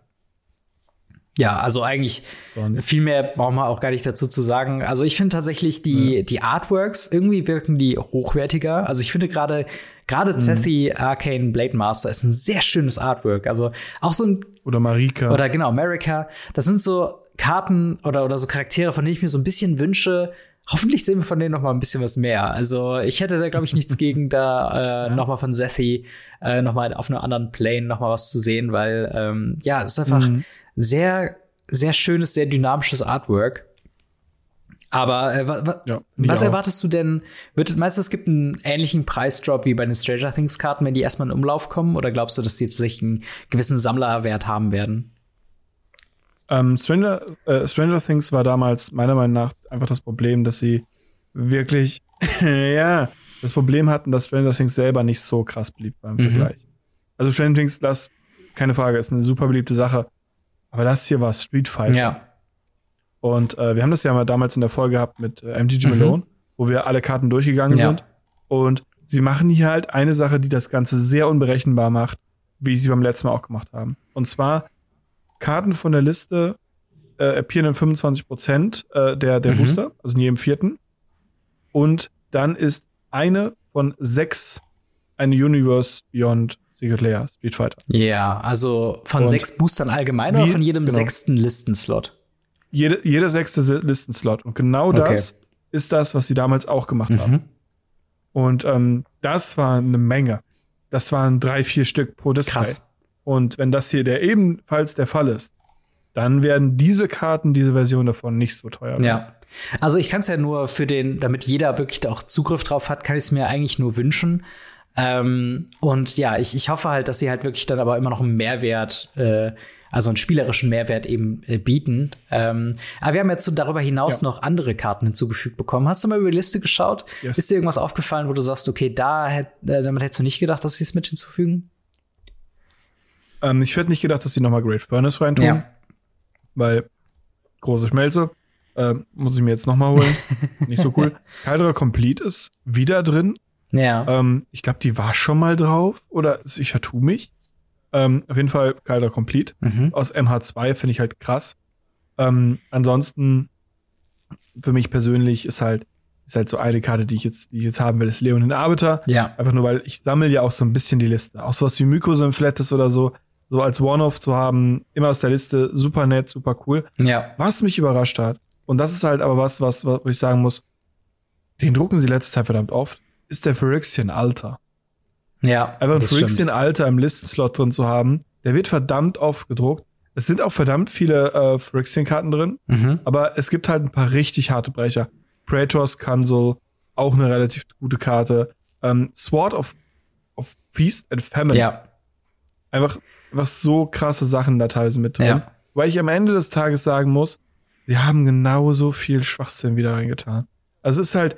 Ja, also eigentlich und viel mehr brauchen wir auch gar nicht dazu zu sagen. Also ich finde tatsächlich die, ja. die Artworks, irgendwie wirken die hochwertiger. Also ich finde gerade gerade mhm. Arcane Blade Master ist ein sehr schönes Artwork. Also auch so ein oder Marika oder genau America. Das sind so Karten oder oder so Charaktere, von denen ich mir so ein bisschen wünsche, Hoffentlich sehen wir von denen noch mal ein bisschen was mehr. Also ich hätte da, glaube ich, nichts gegen, da äh, ja. noch mal von Zethi äh, noch mal auf einem anderen Plane noch mal was zu sehen, weil ähm, ja, es ist einfach mhm. sehr, sehr schönes, sehr dynamisches Artwork. Aber äh, wa, ja, was erwartest du denn? Wird, meinst du, es gibt einen ähnlichen Preisdrop wie bei den Stranger Things Karten, wenn die erstmal in Umlauf kommen? Oder glaubst du, dass die tatsächlich einen gewissen Sammlerwert haben werden? Ähm, Stranger, äh, Stranger Things war damals meiner Meinung nach einfach das Problem, dass sie wirklich, ja, das Problem hatten, dass Stranger Things selber nicht so krass beliebt war im mhm. Vergleich. Also Stranger Things, das, keine Frage, ist eine super beliebte Sache. Aber das hier war Street Fighter. Ja. Und äh, wir haben das ja mal damals in der Folge gehabt mit äh, MGG mhm. Malone, wo wir alle Karten durchgegangen ja. sind. Und sie machen hier halt eine Sache, die das Ganze sehr unberechenbar macht, wie sie beim letzten Mal auch gemacht haben. Und zwar Karten von der Liste äh, appearen in 25 Prozent äh, der, der mhm. Booster, also in jedem vierten. Und dann ist eine von sechs ein Universe Beyond Secret Layer Street Fighter. Ja, also von Und sechs Boostern allgemein wie, oder von jedem genau. sechsten Listenslot? Jede, jeder sechste Listenslot. Und genau okay. das ist das, was sie damals auch gemacht mhm. haben. Und ähm, das war eine Menge. Das waren drei, vier Stück pro Display. Krass. Und wenn das hier der ebenfalls der Fall ist, dann werden diese Karten, diese Version davon nicht so teuer werden. Ja. Also ich kann es ja nur für den, damit jeder wirklich auch Zugriff drauf hat, kann ich es mir eigentlich nur wünschen. Ähm, und ja, ich, ich hoffe halt, dass sie halt wirklich dann aber immer noch einen Mehrwert, äh, also einen spielerischen Mehrwert eben äh, bieten. Ähm, aber wir haben jetzt so darüber hinaus ja. noch andere Karten hinzugefügt bekommen. Hast du mal über die Liste geschaut? Yes. Ist dir irgendwas aufgefallen, wo du sagst, okay, da hätt, äh, damit hättest du nicht gedacht, dass sie es mit hinzufügen? Ähm, ich hätte nicht gedacht, dass sie nochmal Great Furnace reintun. Ja. Weil große Schmelze. Äh, muss ich mir jetzt nochmal holen. nicht so cool. Hydra Complete ist wieder drin. Ja. Ähm, ich glaube, die war schon mal drauf. Oder ich vertue mich. Ähm, auf jeden Fall Hydra Complete. Mhm. Aus MH2 finde ich halt krass. Ähm, ansonsten, für mich persönlich ist halt, ist halt so eine Karte, die ich jetzt, die ich jetzt haben will, ist Leon in Arbiter. Ja. Einfach nur, weil ich sammle ja auch so ein bisschen die Liste. Auch sowas wie Mykosymphlatis oder so so als One-Off zu haben, immer aus der Liste, super nett, super cool. Ja. Was mich überrascht hat, und das ist halt aber was, was, was ich sagen muss, den drucken sie letzte Zeit verdammt oft, ist der Phyrexian Alter. Ja. Einfach ein Phyrexian Alter im Listenslot drin zu haben, der wird verdammt oft gedruckt. Es sind auch verdammt viele äh, Phyrexian-Karten drin, mhm. aber es gibt halt ein paar richtig harte Brecher. Praetors Consul, auch eine relativ gute Karte. Ähm, Sword of, of Feast and Famine. Ja. Einfach was so krasse Sachen da teilweise mit drin. Ja. Weil ich am Ende des Tages sagen muss, sie haben genauso viel Schwachsinn wieder reingetan. Also es ist halt,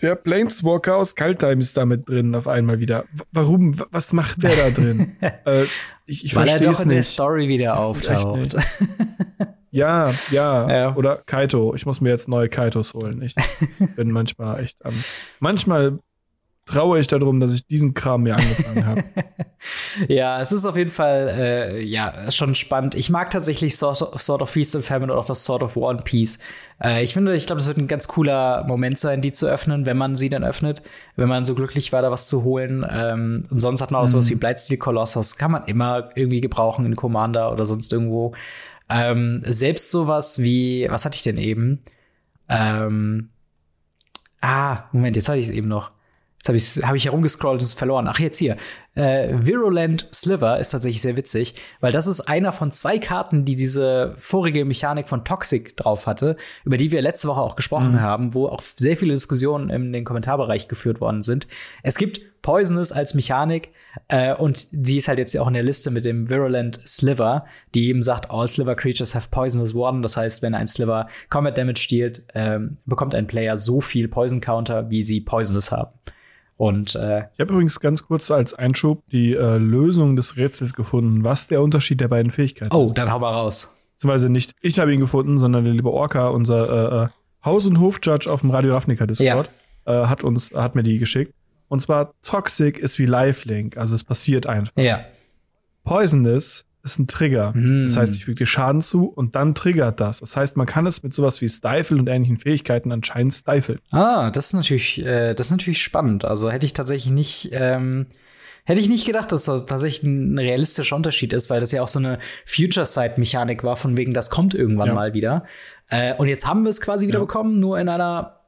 der Planeswalker aus Kaltheim ist da mit drin auf einmal wieder. Warum? Was macht der da drin? äh, ich ich Weil er doch in nicht. der Story wieder auftaucht. ja, ja, ja, Oder Kaito. Ich muss mir jetzt neue Kaitos holen. Ich bin manchmal echt am. manchmal traue ich darum, dass ich diesen Kram mir angefangen habe. ja, es ist auf jeden Fall äh, ja schon spannend. Ich mag tatsächlich Sword of, Sword of Feast and Famine und auch das Sword of One Piece. Äh, ich finde, ich glaube, es wird ein ganz cooler Moment sein, die zu öffnen, wenn man sie dann öffnet, wenn man so glücklich war, da was zu holen. Ähm, und sonst hat man auch mhm. sowas wie Blightsteel Colossus, kann man immer irgendwie gebrauchen in Commander oder sonst irgendwo. Ähm, selbst sowas wie, was hatte ich denn eben? Ähm, ah, Moment, jetzt hatte ich es eben noch. Jetzt habe ich, hab ich herumgescrollt und es verloren. Ach, jetzt hier. Äh, Virulent Sliver ist tatsächlich sehr witzig, weil das ist einer von zwei Karten, die diese vorige Mechanik von Toxic drauf hatte, über die wir letzte Woche auch gesprochen mhm. haben, wo auch sehr viele Diskussionen in den Kommentarbereich geführt worden sind. Es gibt Poisonous als Mechanik äh, und die ist halt jetzt auch in der Liste mit dem Virulent Sliver, die eben sagt, all Sliver Creatures have Poisonous One. Das heißt, wenn ein Sliver Combat Damage stiehlt, ähm, bekommt ein Player so viel Poison Counter, wie sie Poisonous haben. Und äh, ich habe übrigens ganz kurz als Einschub die äh, Lösung des Rätsels gefunden, was der Unterschied der beiden Fähigkeiten oh, ist. Oh, dann hau mal raus. Beziehungsweise nicht ich habe ihn gefunden, sondern der liebe Orca, unser äh, äh Haus- und Hof-Judge auf dem Radio Ravnica Discord, ja. äh, hat uns, hat mir die geschickt. Und zwar Toxic ist wie Lifelink, also es passiert einfach. Ja. Poisonous ist ein Trigger. Mm. Das heißt, ich füge dir Schaden zu und dann triggert das. Das heißt, man kann es mit sowas wie Stifle und ähnlichen Fähigkeiten anscheinend stifle. Ah, das ist natürlich, äh, das ist natürlich spannend. Also hätte ich tatsächlich nicht, ähm, hätte ich nicht gedacht, dass das tatsächlich ein realistischer Unterschied ist, weil das ja auch so eine Future-Side-Mechanik war, von wegen, das kommt irgendwann ja. mal wieder. Äh, und jetzt haben wir es quasi wieder ja. bekommen, nur in einer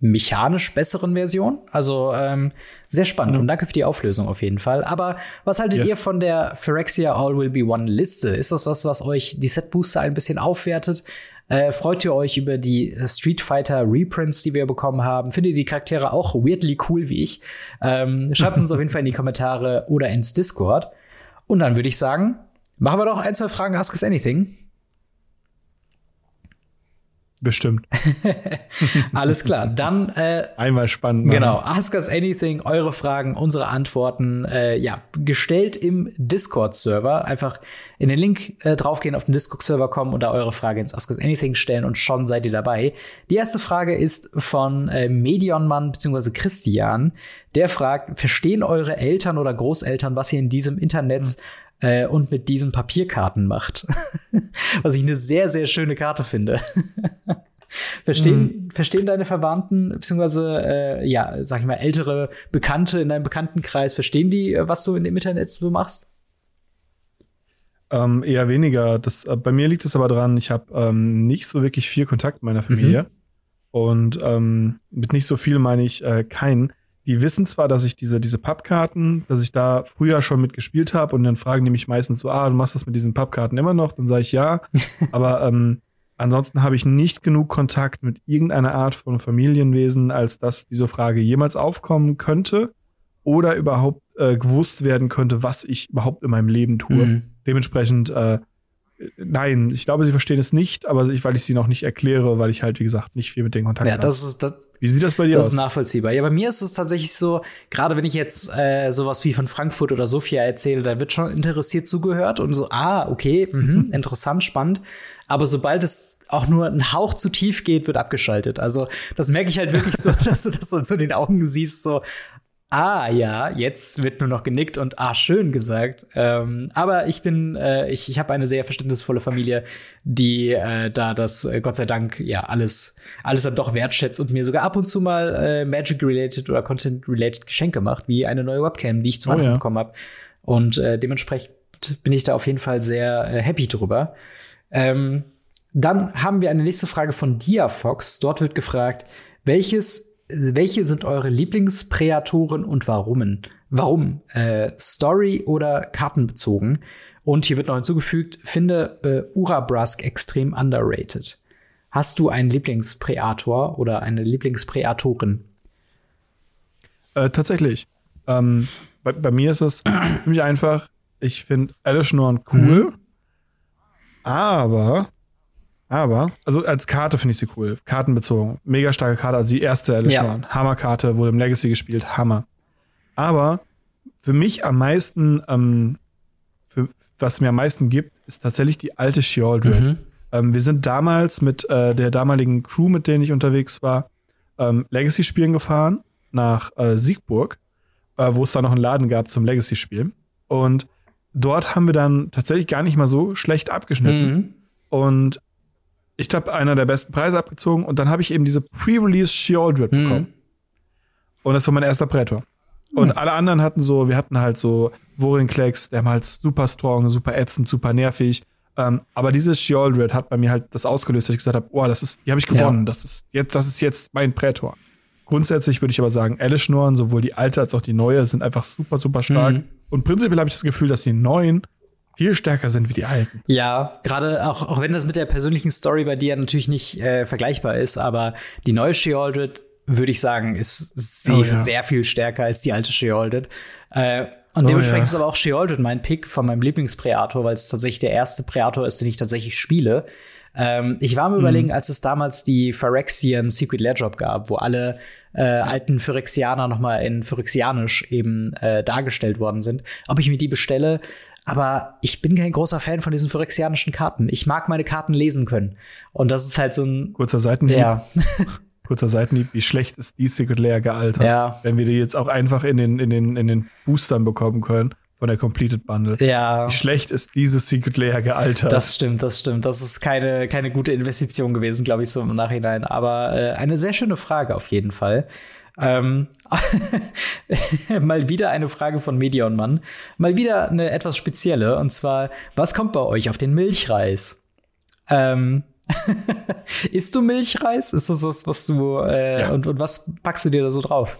mechanisch besseren Version. Also ähm, sehr spannend ja. und danke für die Auflösung auf jeden Fall. Aber was haltet yes. ihr von der Phyrexia All Will Be One Liste? Ist das was, was euch die Set Booster ein bisschen aufwertet? Äh, freut ihr euch über die Street Fighter Reprints, die wir bekommen haben? Findet ihr die Charaktere auch weirdly cool wie ich? Ähm, Schreibt uns auf jeden Fall in die Kommentare oder ins Discord. Und dann würde ich sagen, machen wir doch ein, zwei Fragen Ask Us Anything. Bestimmt. Alles klar. Dann äh, einmal spannend. Genau. Ask us anything, eure Fragen, unsere Antworten, äh, ja, gestellt im Discord-Server. Einfach in den Link äh, draufgehen, auf den Discord-Server kommen und da eure Frage ins Ask us anything stellen und schon seid ihr dabei. Die erste Frage ist von äh, Medionmann bzw. Christian. Der fragt: Verstehen eure Eltern oder Großeltern, was ihr in diesem Internet mhm äh, und mit diesen Papierkarten macht. Was ich eine sehr, sehr schöne Karte finde. verstehen, mhm. verstehen deine Verwandten, beziehungsweise, äh, ja, sag ich mal, ältere Bekannte in deinem Bekanntenkreis, verstehen die, äh, was du in dem Internet so machst? Ähm, eher weniger. Das, äh, bei mir liegt es aber daran, ich habe ähm, nicht so wirklich viel Kontakt mit meiner Familie. Mhm. Und ähm, mit nicht so viel meine ich äh, keinen. Die wissen zwar, dass ich diese, diese Pappkarten, dass ich da früher schon mitgespielt habe und dann fragen die mich meistens so, ah, du machst das mit diesen Pappkarten immer noch? Dann sage ich ja. aber ähm, ansonsten habe ich nicht genug Kontakt mit irgendeiner Art von Familienwesen, als dass diese Frage jemals aufkommen könnte oder überhaupt äh, gewusst werden könnte, was ich überhaupt in meinem Leben tue. Mhm. Dementsprechend, äh, nein, ich glaube, sie verstehen es nicht, aber ich, weil ich sie noch nicht erkläre, weil ich halt, wie gesagt, nicht viel mit denen Kontakt ja, habe. Das ist, das, wie sieht das bei dir das aus? Das ist nachvollziehbar. Ja, bei mir ist es tatsächlich so, gerade wenn ich jetzt äh, sowas wie von Frankfurt oder Sofia erzähle, da wird schon interessiert zugehört und so, ah, okay, mh, interessant, spannend. Aber sobald es auch nur ein Hauch zu tief geht, wird abgeschaltet. Also das merke ich halt wirklich so, dass du das so in den Augen siehst, so, ah ja, jetzt wird nur noch genickt und ah, schön gesagt. Ähm, aber ich bin, äh, ich, ich habe eine sehr verständnisvolle Familie, die äh, da das äh, Gott sei Dank ja alles, alles dann doch wertschätzt und mir sogar ab und zu mal äh, Magic-related oder Content-related Geschenke macht, wie eine neue Webcam, die ich zum oh, ja. bekommen habe. Und äh, dementsprechend bin ich da auf jeden Fall sehr äh, happy drüber. Ähm, dann haben wir eine nächste Frage von Diafox. Dort wird gefragt, welches welche sind eure Lieblingspräatoren und warum? Warum? Äh, Story oder kartenbezogen? Und hier wird noch hinzugefügt, finde äh, Urabrask extrem underrated. Hast du einen Lieblingspräator oder eine Lieblingspräatorin? Äh, tatsächlich. Ähm, bei, bei, mir ist es ziemlich einfach. Ich finde Alice Norn cool. Mhm. Aber aber, also als Karte finde ich sie cool. Kartenbezogen. Mega starke Karte. Also die erste Edition. Ja. Hammerkarte, wurde im Legacy gespielt. Hammer. Aber für mich am meisten, ähm, für, was mir am meisten gibt, ist tatsächlich die alte Sheoldred. Mhm. Ähm, wir sind damals mit äh, der damaligen Crew, mit denen ich unterwegs war, ähm, Legacy-Spielen gefahren nach äh, Siegburg, äh, wo es da noch einen Laden gab zum Legacy-Spielen. Und dort haben wir dann tatsächlich gar nicht mal so schlecht abgeschnitten. Mhm. Und ich habe einer der besten Preise abgezogen und dann habe ich eben diese Pre-Release Sheoldred mhm. bekommen. Und das war mein erster Prätor. Und mhm. alle anderen hatten so, wir hatten halt so Worinklex, der war halt super strong, super ätzend, super nervig. Ähm, aber dieses Sheoldred hat bei mir halt das ausgelöst, dass ich gesagt habe, oh, das ist, die habe ich gewonnen. Ja. Das ist jetzt, das ist jetzt mein Prätor. Grundsätzlich würde ich aber sagen, Alice-Schnorren, sowohl die alte als auch die neue, sind einfach super, super stark. Mhm. Und prinzipiell habe ich das Gefühl, dass die neuen viel stärker sind wie die alten. Ja, gerade auch, auch wenn das mit der persönlichen Story bei dir natürlich nicht äh, vergleichbar ist, aber die neue She-Aldred, würde ich sagen, ist sehr, oh, ja. sehr viel stärker als die alte She-Aldred. Äh, und oh, dementsprechend ja. ist aber auch She-Aldred mein Pick von meinem Lieblingspräator, weil es tatsächlich der erste Präator ist, den ich tatsächlich spiele. Ähm, ich war mir mhm. überlegen, als es damals die Phyrexian Secret Lair Drop gab, wo alle äh, alten Phyrexianer noch mal in Phyrexianisch eben äh, dargestellt worden sind, ob ich mir die bestelle. Aber ich bin kein großer Fan von diesen phyrexianischen Karten. Ich mag meine Karten lesen können. Und das ist halt so ein. Kurzer Seitenhieb. Ja. Kurzer Seitenhieb. Wie schlecht ist die Secret Layer gealtert? Ja. Wenn wir die jetzt auch einfach in den, in den, in den Boostern bekommen können von der Completed Bundle. Ja. Wie schlecht ist diese Secret Layer gealtert? Das stimmt, das stimmt. Das ist keine, keine gute Investition gewesen, glaube ich, so im Nachhinein. Aber äh, eine sehr schöne Frage auf jeden Fall. Ähm, mal wieder eine Frage von Medion Mann. Mal wieder eine etwas spezielle. Und zwar, was kommt bei euch auf den Milchreis? Ähm, Isst du Milchreis? Ist das was, was du äh, ja. und, und was packst du dir da so drauf?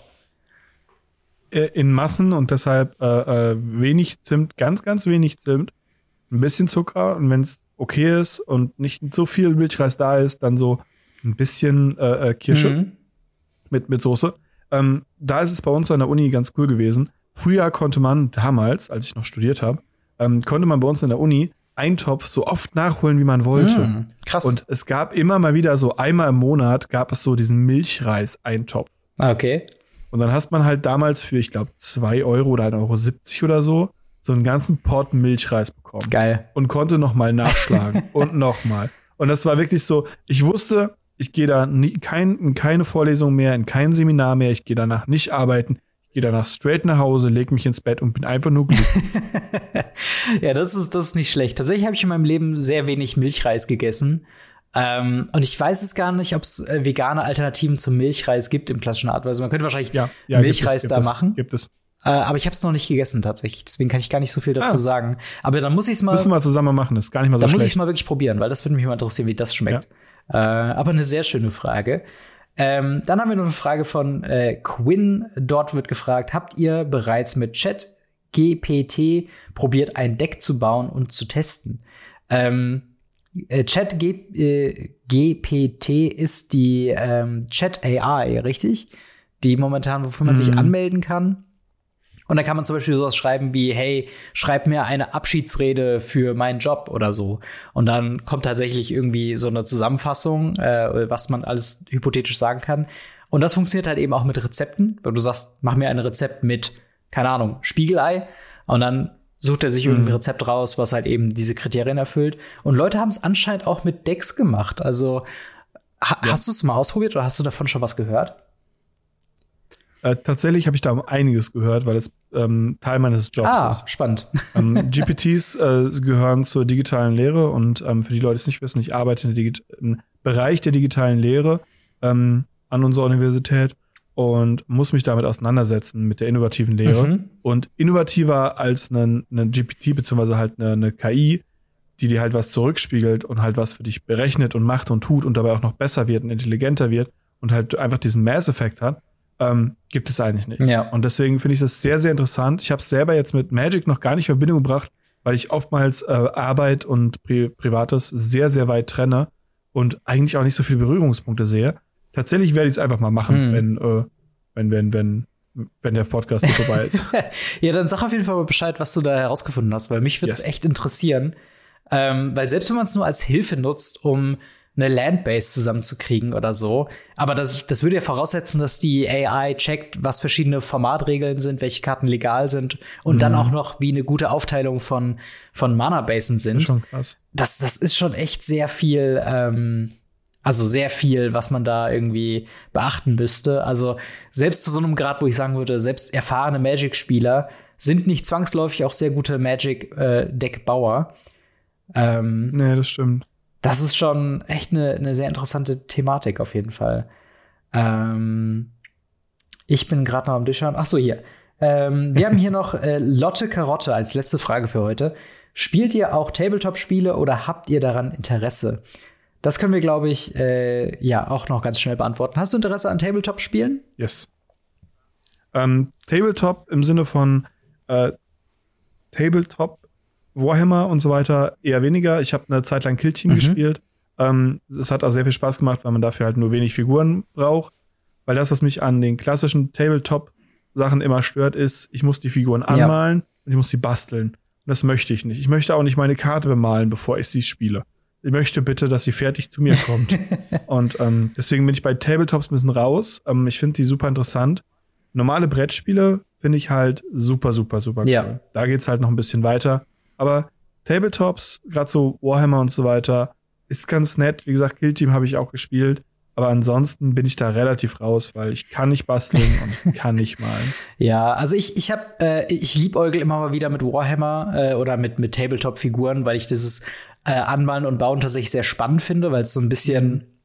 Äh, in Massen und deshalb äh, äh, wenig Zimt, ganz, ganz wenig Zimt, ein bisschen Zucker und wenn es okay ist und nicht so viel Milchreis da ist, dann so ein bisschen äh, äh Kirsche mhm. mit, mit Soße. Ähm, da ist es bei uns an der Uni ganz cool gewesen. Früher konnte man damals, als ich noch studiert habe, ähm, konnte man bei uns in der Uni Eintopf so oft nachholen, wie man wollte. Mm, krass. Und es gab immer mal wieder so einmal im Monat gab es so diesen Milchreis-Eintopf. Ah, okay. Und dann hast man halt damals für, ich glaube, zwei Euro oder 1,70 Euro oder so, so einen ganzen Pot Milchreis bekommen. Geil. Und konnte noch mal nachschlagen und noch mal. Und das war wirklich so, ich wusste, ich gehe da nie, kein, in keine Vorlesung mehr, in kein Seminar mehr, ich gehe danach nicht arbeiten, ich gehe danach straight nach Hause, lege mich ins Bett und bin einfach nur glücklich. ja, das ist, das ist nicht schlecht. Tatsächlich habe ich in meinem Leben sehr wenig Milchreis gegessen. Ähm, und ich weiß es gar nicht, ob es äh, vegane Alternativen zum Milchreis gibt im klassischen Art. Also man könnte wahrscheinlich Ja, ja, Milchreis gibt es, da gibt es, machen. Gibt es. Äh, aber ich habe es noch nicht gegessen tatsächlich. Deswegen kann ich gar nicht so viel dazu Ah. sagen. Aber dann muss ich es mal, Müssen wir zusammen machen, ist gar nicht mal so dann muss ich schlecht. es mal wirklich probieren, weil das würde mich mal interessieren, wie das schmeckt. Äh, aber eine sehr schöne Frage. Ähm, dann haben wir noch eine Frage von äh, Quinn. Dort wird gefragt, habt ihr bereits mit Chat GPT probiert, ein Deck zu bauen und zu testen? Ähm, äh, Chat G äh, GPT ist die ähm, Chat AI, richtig? Die momentan, wofür man sich Mhm. anmelden kann. Und da kann man zum Beispiel sowas schreiben wie, hey, schreib mir eine Abschiedsrede für meinen Job oder so. Und dann kommt tatsächlich irgendwie so eine Zusammenfassung, äh, was man alles hypothetisch sagen kann. Und das funktioniert halt eben auch mit Rezepten. Wenn du sagst, mach mir ein Rezept mit, keine Ahnung, Spiegelei. Und dann sucht er sich irgendein Rezept raus, was halt eben diese Kriterien erfüllt. Und Leute haben es anscheinend auch mit Decks gemacht. Also, ha Ja. hast du es mal ausprobiert oder hast du davon schon was gehört? Äh, tatsächlich habe ich da einiges gehört, weil es ähm, Teil meines Jobs ah, ist. spannend. Ähm, GPTs äh, gehören zur digitalen Lehre und ähm, für die Leute, die es nicht wissen, ich arbeite im Bereich der digitalen Lehre ähm, an unserer Universität und muss mich damit auseinandersetzen mit der innovativen Lehre. Mhm. Und innovativer als eine, eine GPT beziehungsweise halt eine, eine KI, die dir halt was zurückspiegelt und halt was für dich berechnet und macht und tut und dabei auch noch besser wird und intelligenter wird und halt einfach diesen Mass-Effekt hat, ähm, gibt es eigentlich nicht. Ja. Und deswegen finde ich das sehr, sehr interessant. Ich habe es selber jetzt mit Magic noch gar nicht in Verbindung gebracht, weil ich oftmals äh, Arbeit und Pri Privates sehr, sehr weit trenne und eigentlich auch nicht so viele Berührungspunkte sehe. Tatsächlich werde ich es einfach mal machen, Mhm. wenn, äh, wenn, wenn, wenn, wenn der Podcast hier vorbei ist. ja, dann sag auf jeden Fall mal Bescheid, was du da herausgefunden hast, weil mich würde es Yes. echt interessieren. Ähm, weil selbst wenn man es nur als Hilfe nutzt, um eine Landbase zusammenzukriegen oder so, aber das, das würde ja voraussetzen, dass die AI checkt, was verschiedene Formatregeln sind, welche Karten legal sind und dann Mhm. auch noch, wie eine gute Aufteilung von, von Mana-Basen Das sind ist schon krass. das, das ist schon echt sehr viel, ähm, also sehr viel, was man da irgendwie beachten müsste. Also selbst zu so einem Grad, wo ich sagen würde, selbst erfahrene Magic-Spieler sind nicht zwangsläufig auch sehr gute Magic-Deck-Bauer. ähm, Nee, das stimmt. Das ist schon echt eine, eine sehr interessante Thematik auf jeden Fall. Ähm, ich bin gerade noch am Durchschauen. Ach so, hier. Ähm, wir haben hier noch äh, Lotte Karotte als letzte Frage für heute. Spielt ihr auch Tabletop-Spiele oder habt ihr daran Interesse? Das können wir, glaube ich, äh, ja auch noch ganz schnell beantworten. Hast du Interesse an Tabletop-Spielen? Yes. Ähm, Tabletop im Sinne von äh, Tabletop, Warhammer und so weiter eher weniger. Ich habe eine Zeit lang Kill Team Mhm. gespielt. Ähm, es hat auch sehr viel Spaß gemacht, weil man dafür halt nur wenig Figuren braucht. Weil das, was mich an den klassischen Tabletop-Sachen immer stört, ist, ich muss die Figuren Ja. anmalen und ich muss sie basteln. Und das möchte ich nicht. Ich möchte auch nicht meine Karte bemalen, bevor ich sie spiele. Ich möchte bitte, dass sie fertig zu mir kommt. und ähm, deswegen bin ich bei Tabletops ein bisschen raus. Ähm, ich finde die super interessant. Normale Brettspiele finde ich halt super, super, super cool. Ja. Da geht's halt noch ein bisschen weiter. Aber Tabletops, gerade so Warhammer und so weiter, ist ganz nett. Wie gesagt, Kill Team habe ich auch gespielt. Aber ansonsten bin ich da relativ raus, weil ich kann nicht basteln und kann nicht malen. Ja, also ich, ich habe, äh, ich liebäugel immer mal wieder mit Warhammer äh, oder mit, mit Tabletop-Figuren, weil ich dieses äh, Anmalen und Bauen tatsächlich sehr spannend finde, weil es so ein bisschen.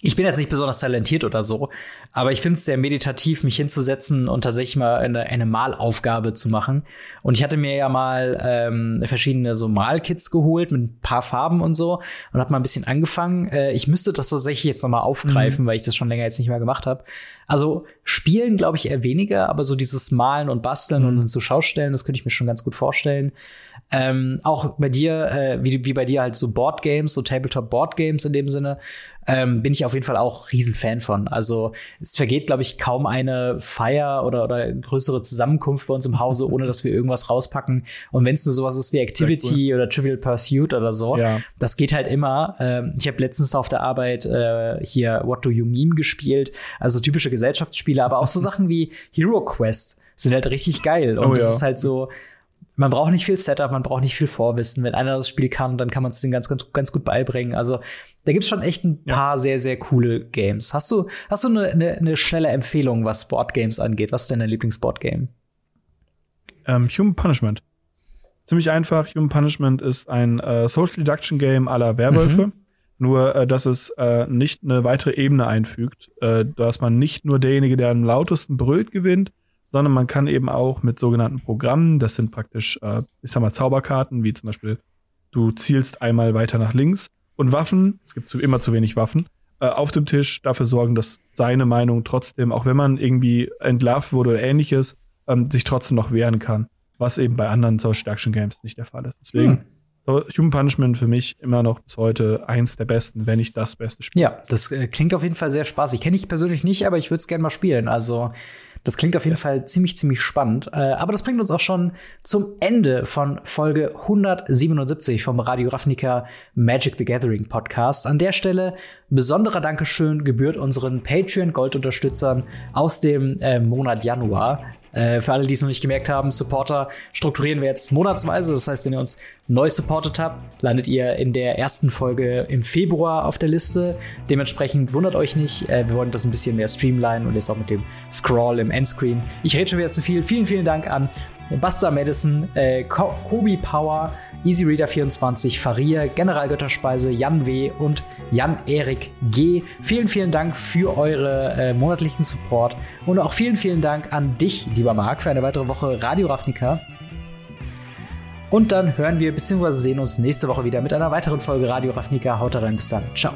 Ich bin jetzt nicht besonders talentiert oder so, aber ich finde es sehr meditativ, mich hinzusetzen und tatsächlich mal eine, eine Malaufgabe zu machen. Und ich hatte mir ja mal ähm, verschiedene so Malkits geholt mit ein paar Farben und so und habe mal ein bisschen angefangen. Äh, ich müsste das tatsächlich jetzt noch mal aufgreifen, weil ich das schon länger jetzt nicht mehr gemacht habe. Also spielen glaube ich eher weniger, aber so dieses Malen und Basteln und dann zu Schaustellen, das könnte ich mir schon ganz gut vorstellen. Ähm, auch bei dir, äh, wie, wie bei dir halt so Boardgames, so Tabletop-Boardgames in dem Sinne, ähm, bin ich auf jeden Fall auch Riesenfan von. Also es vergeht, glaube ich, kaum eine Feier oder, oder größere Zusammenkunft bei uns im Hause, ohne dass wir irgendwas rauspacken. Und wenn es nur sowas ist wie Activity oder Trivial Pursuit oder so, Ja. das geht halt immer. Ähm, ich habe letztens auf der Arbeit äh, hier What Do You Meme gespielt, also typische Gesellschaftsspiele, aber auch so Sachen wie Hero Quest sind halt richtig geil. Und Oh das ja. ist halt so, man braucht nicht viel Setup, man braucht nicht viel Vorwissen. Wenn einer das Spiel kann, dann kann man es den ganz, ganz, ganz gut beibringen. Also da gibt's schon echt ein Ja. paar sehr, sehr coole Games. Hast du, hast du eine, eine, eine schnelle Empfehlung, was Boardgames angeht? Was ist denn dein Lieblingsboardgame? Ähm, Human Punishment. Ziemlich einfach. Human Punishment ist ein äh, Social Deduction Game aller Werwölfe. Nur, äh, dass es äh, nicht eine weitere Ebene einfügt, äh, dass man nicht nur derjenige, der am lautesten brüllt, gewinnt, sondern man kann eben auch mit sogenannten Programmen, das sind praktisch, äh, ich sag mal, Zauberkarten, wie zum Beispiel, du zielst einmal weiter nach links und Waffen, es gibt immer zu wenig Waffen, äh, auf dem Tisch dafür sorgen, dass seine Meinung trotzdem, auch wenn man irgendwie entlarvt wurde oder ähnliches, ähm, sich trotzdem noch wehren kann. Was eben bei anderen Social Action Games nicht der Fall ist. Deswegen hm. Human Punishment für mich immer noch bis heute eins der besten, wenn nicht das beste Spiel. Ja, das äh, klingt auf jeden Fall sehr spaßig. Kenne ich persönlich nicht, aber ich würde es gerne mal spielen. Also das klingt auf jeden. Fall ziemlich, ziemlich spannend. Äh, aber das bringt uns auch schon zum Ende von Folge 177 vom Radio Ravnica Magic the Gathering Podcast. An der Stelle besonderer Dankeschön gebührt unseren Patreon-Gold-Unterstützern aus dem äh, Monat Januar. Äh, für alle, die es noch nicht gemerkt haben, Supporter strukturieren wir jetzt monatsweise. Das heißt, wenn ihr uns neu supportet habt, landet ihr in der ersten Folge im Februar auf der Liste. Dementsprechend wundert euch nicht. Äh, wir wollen das ein bisschen mehr streamlinen und jetzt auch mit dem Scroll im Endscreen. Ich rede schon wieder zu viel. Vielen, vielen Dank an Buster Madison, äh, Kobi Power, EasyReader24, Faria, General Götterspeise, Jan W. und Jan-Erik G. Vielen, vielen Dank für eure äh, monatlichen Support und auch vielen, vielen Dank an dich, lieber Marc, für eine weitere Woche Radio Ravnica. Und dann hören wir bzw. sehen uns nächste Woche wieder mit einer weiteren Folge Radio Ravnica. Haut rein, bis dann. Ciao.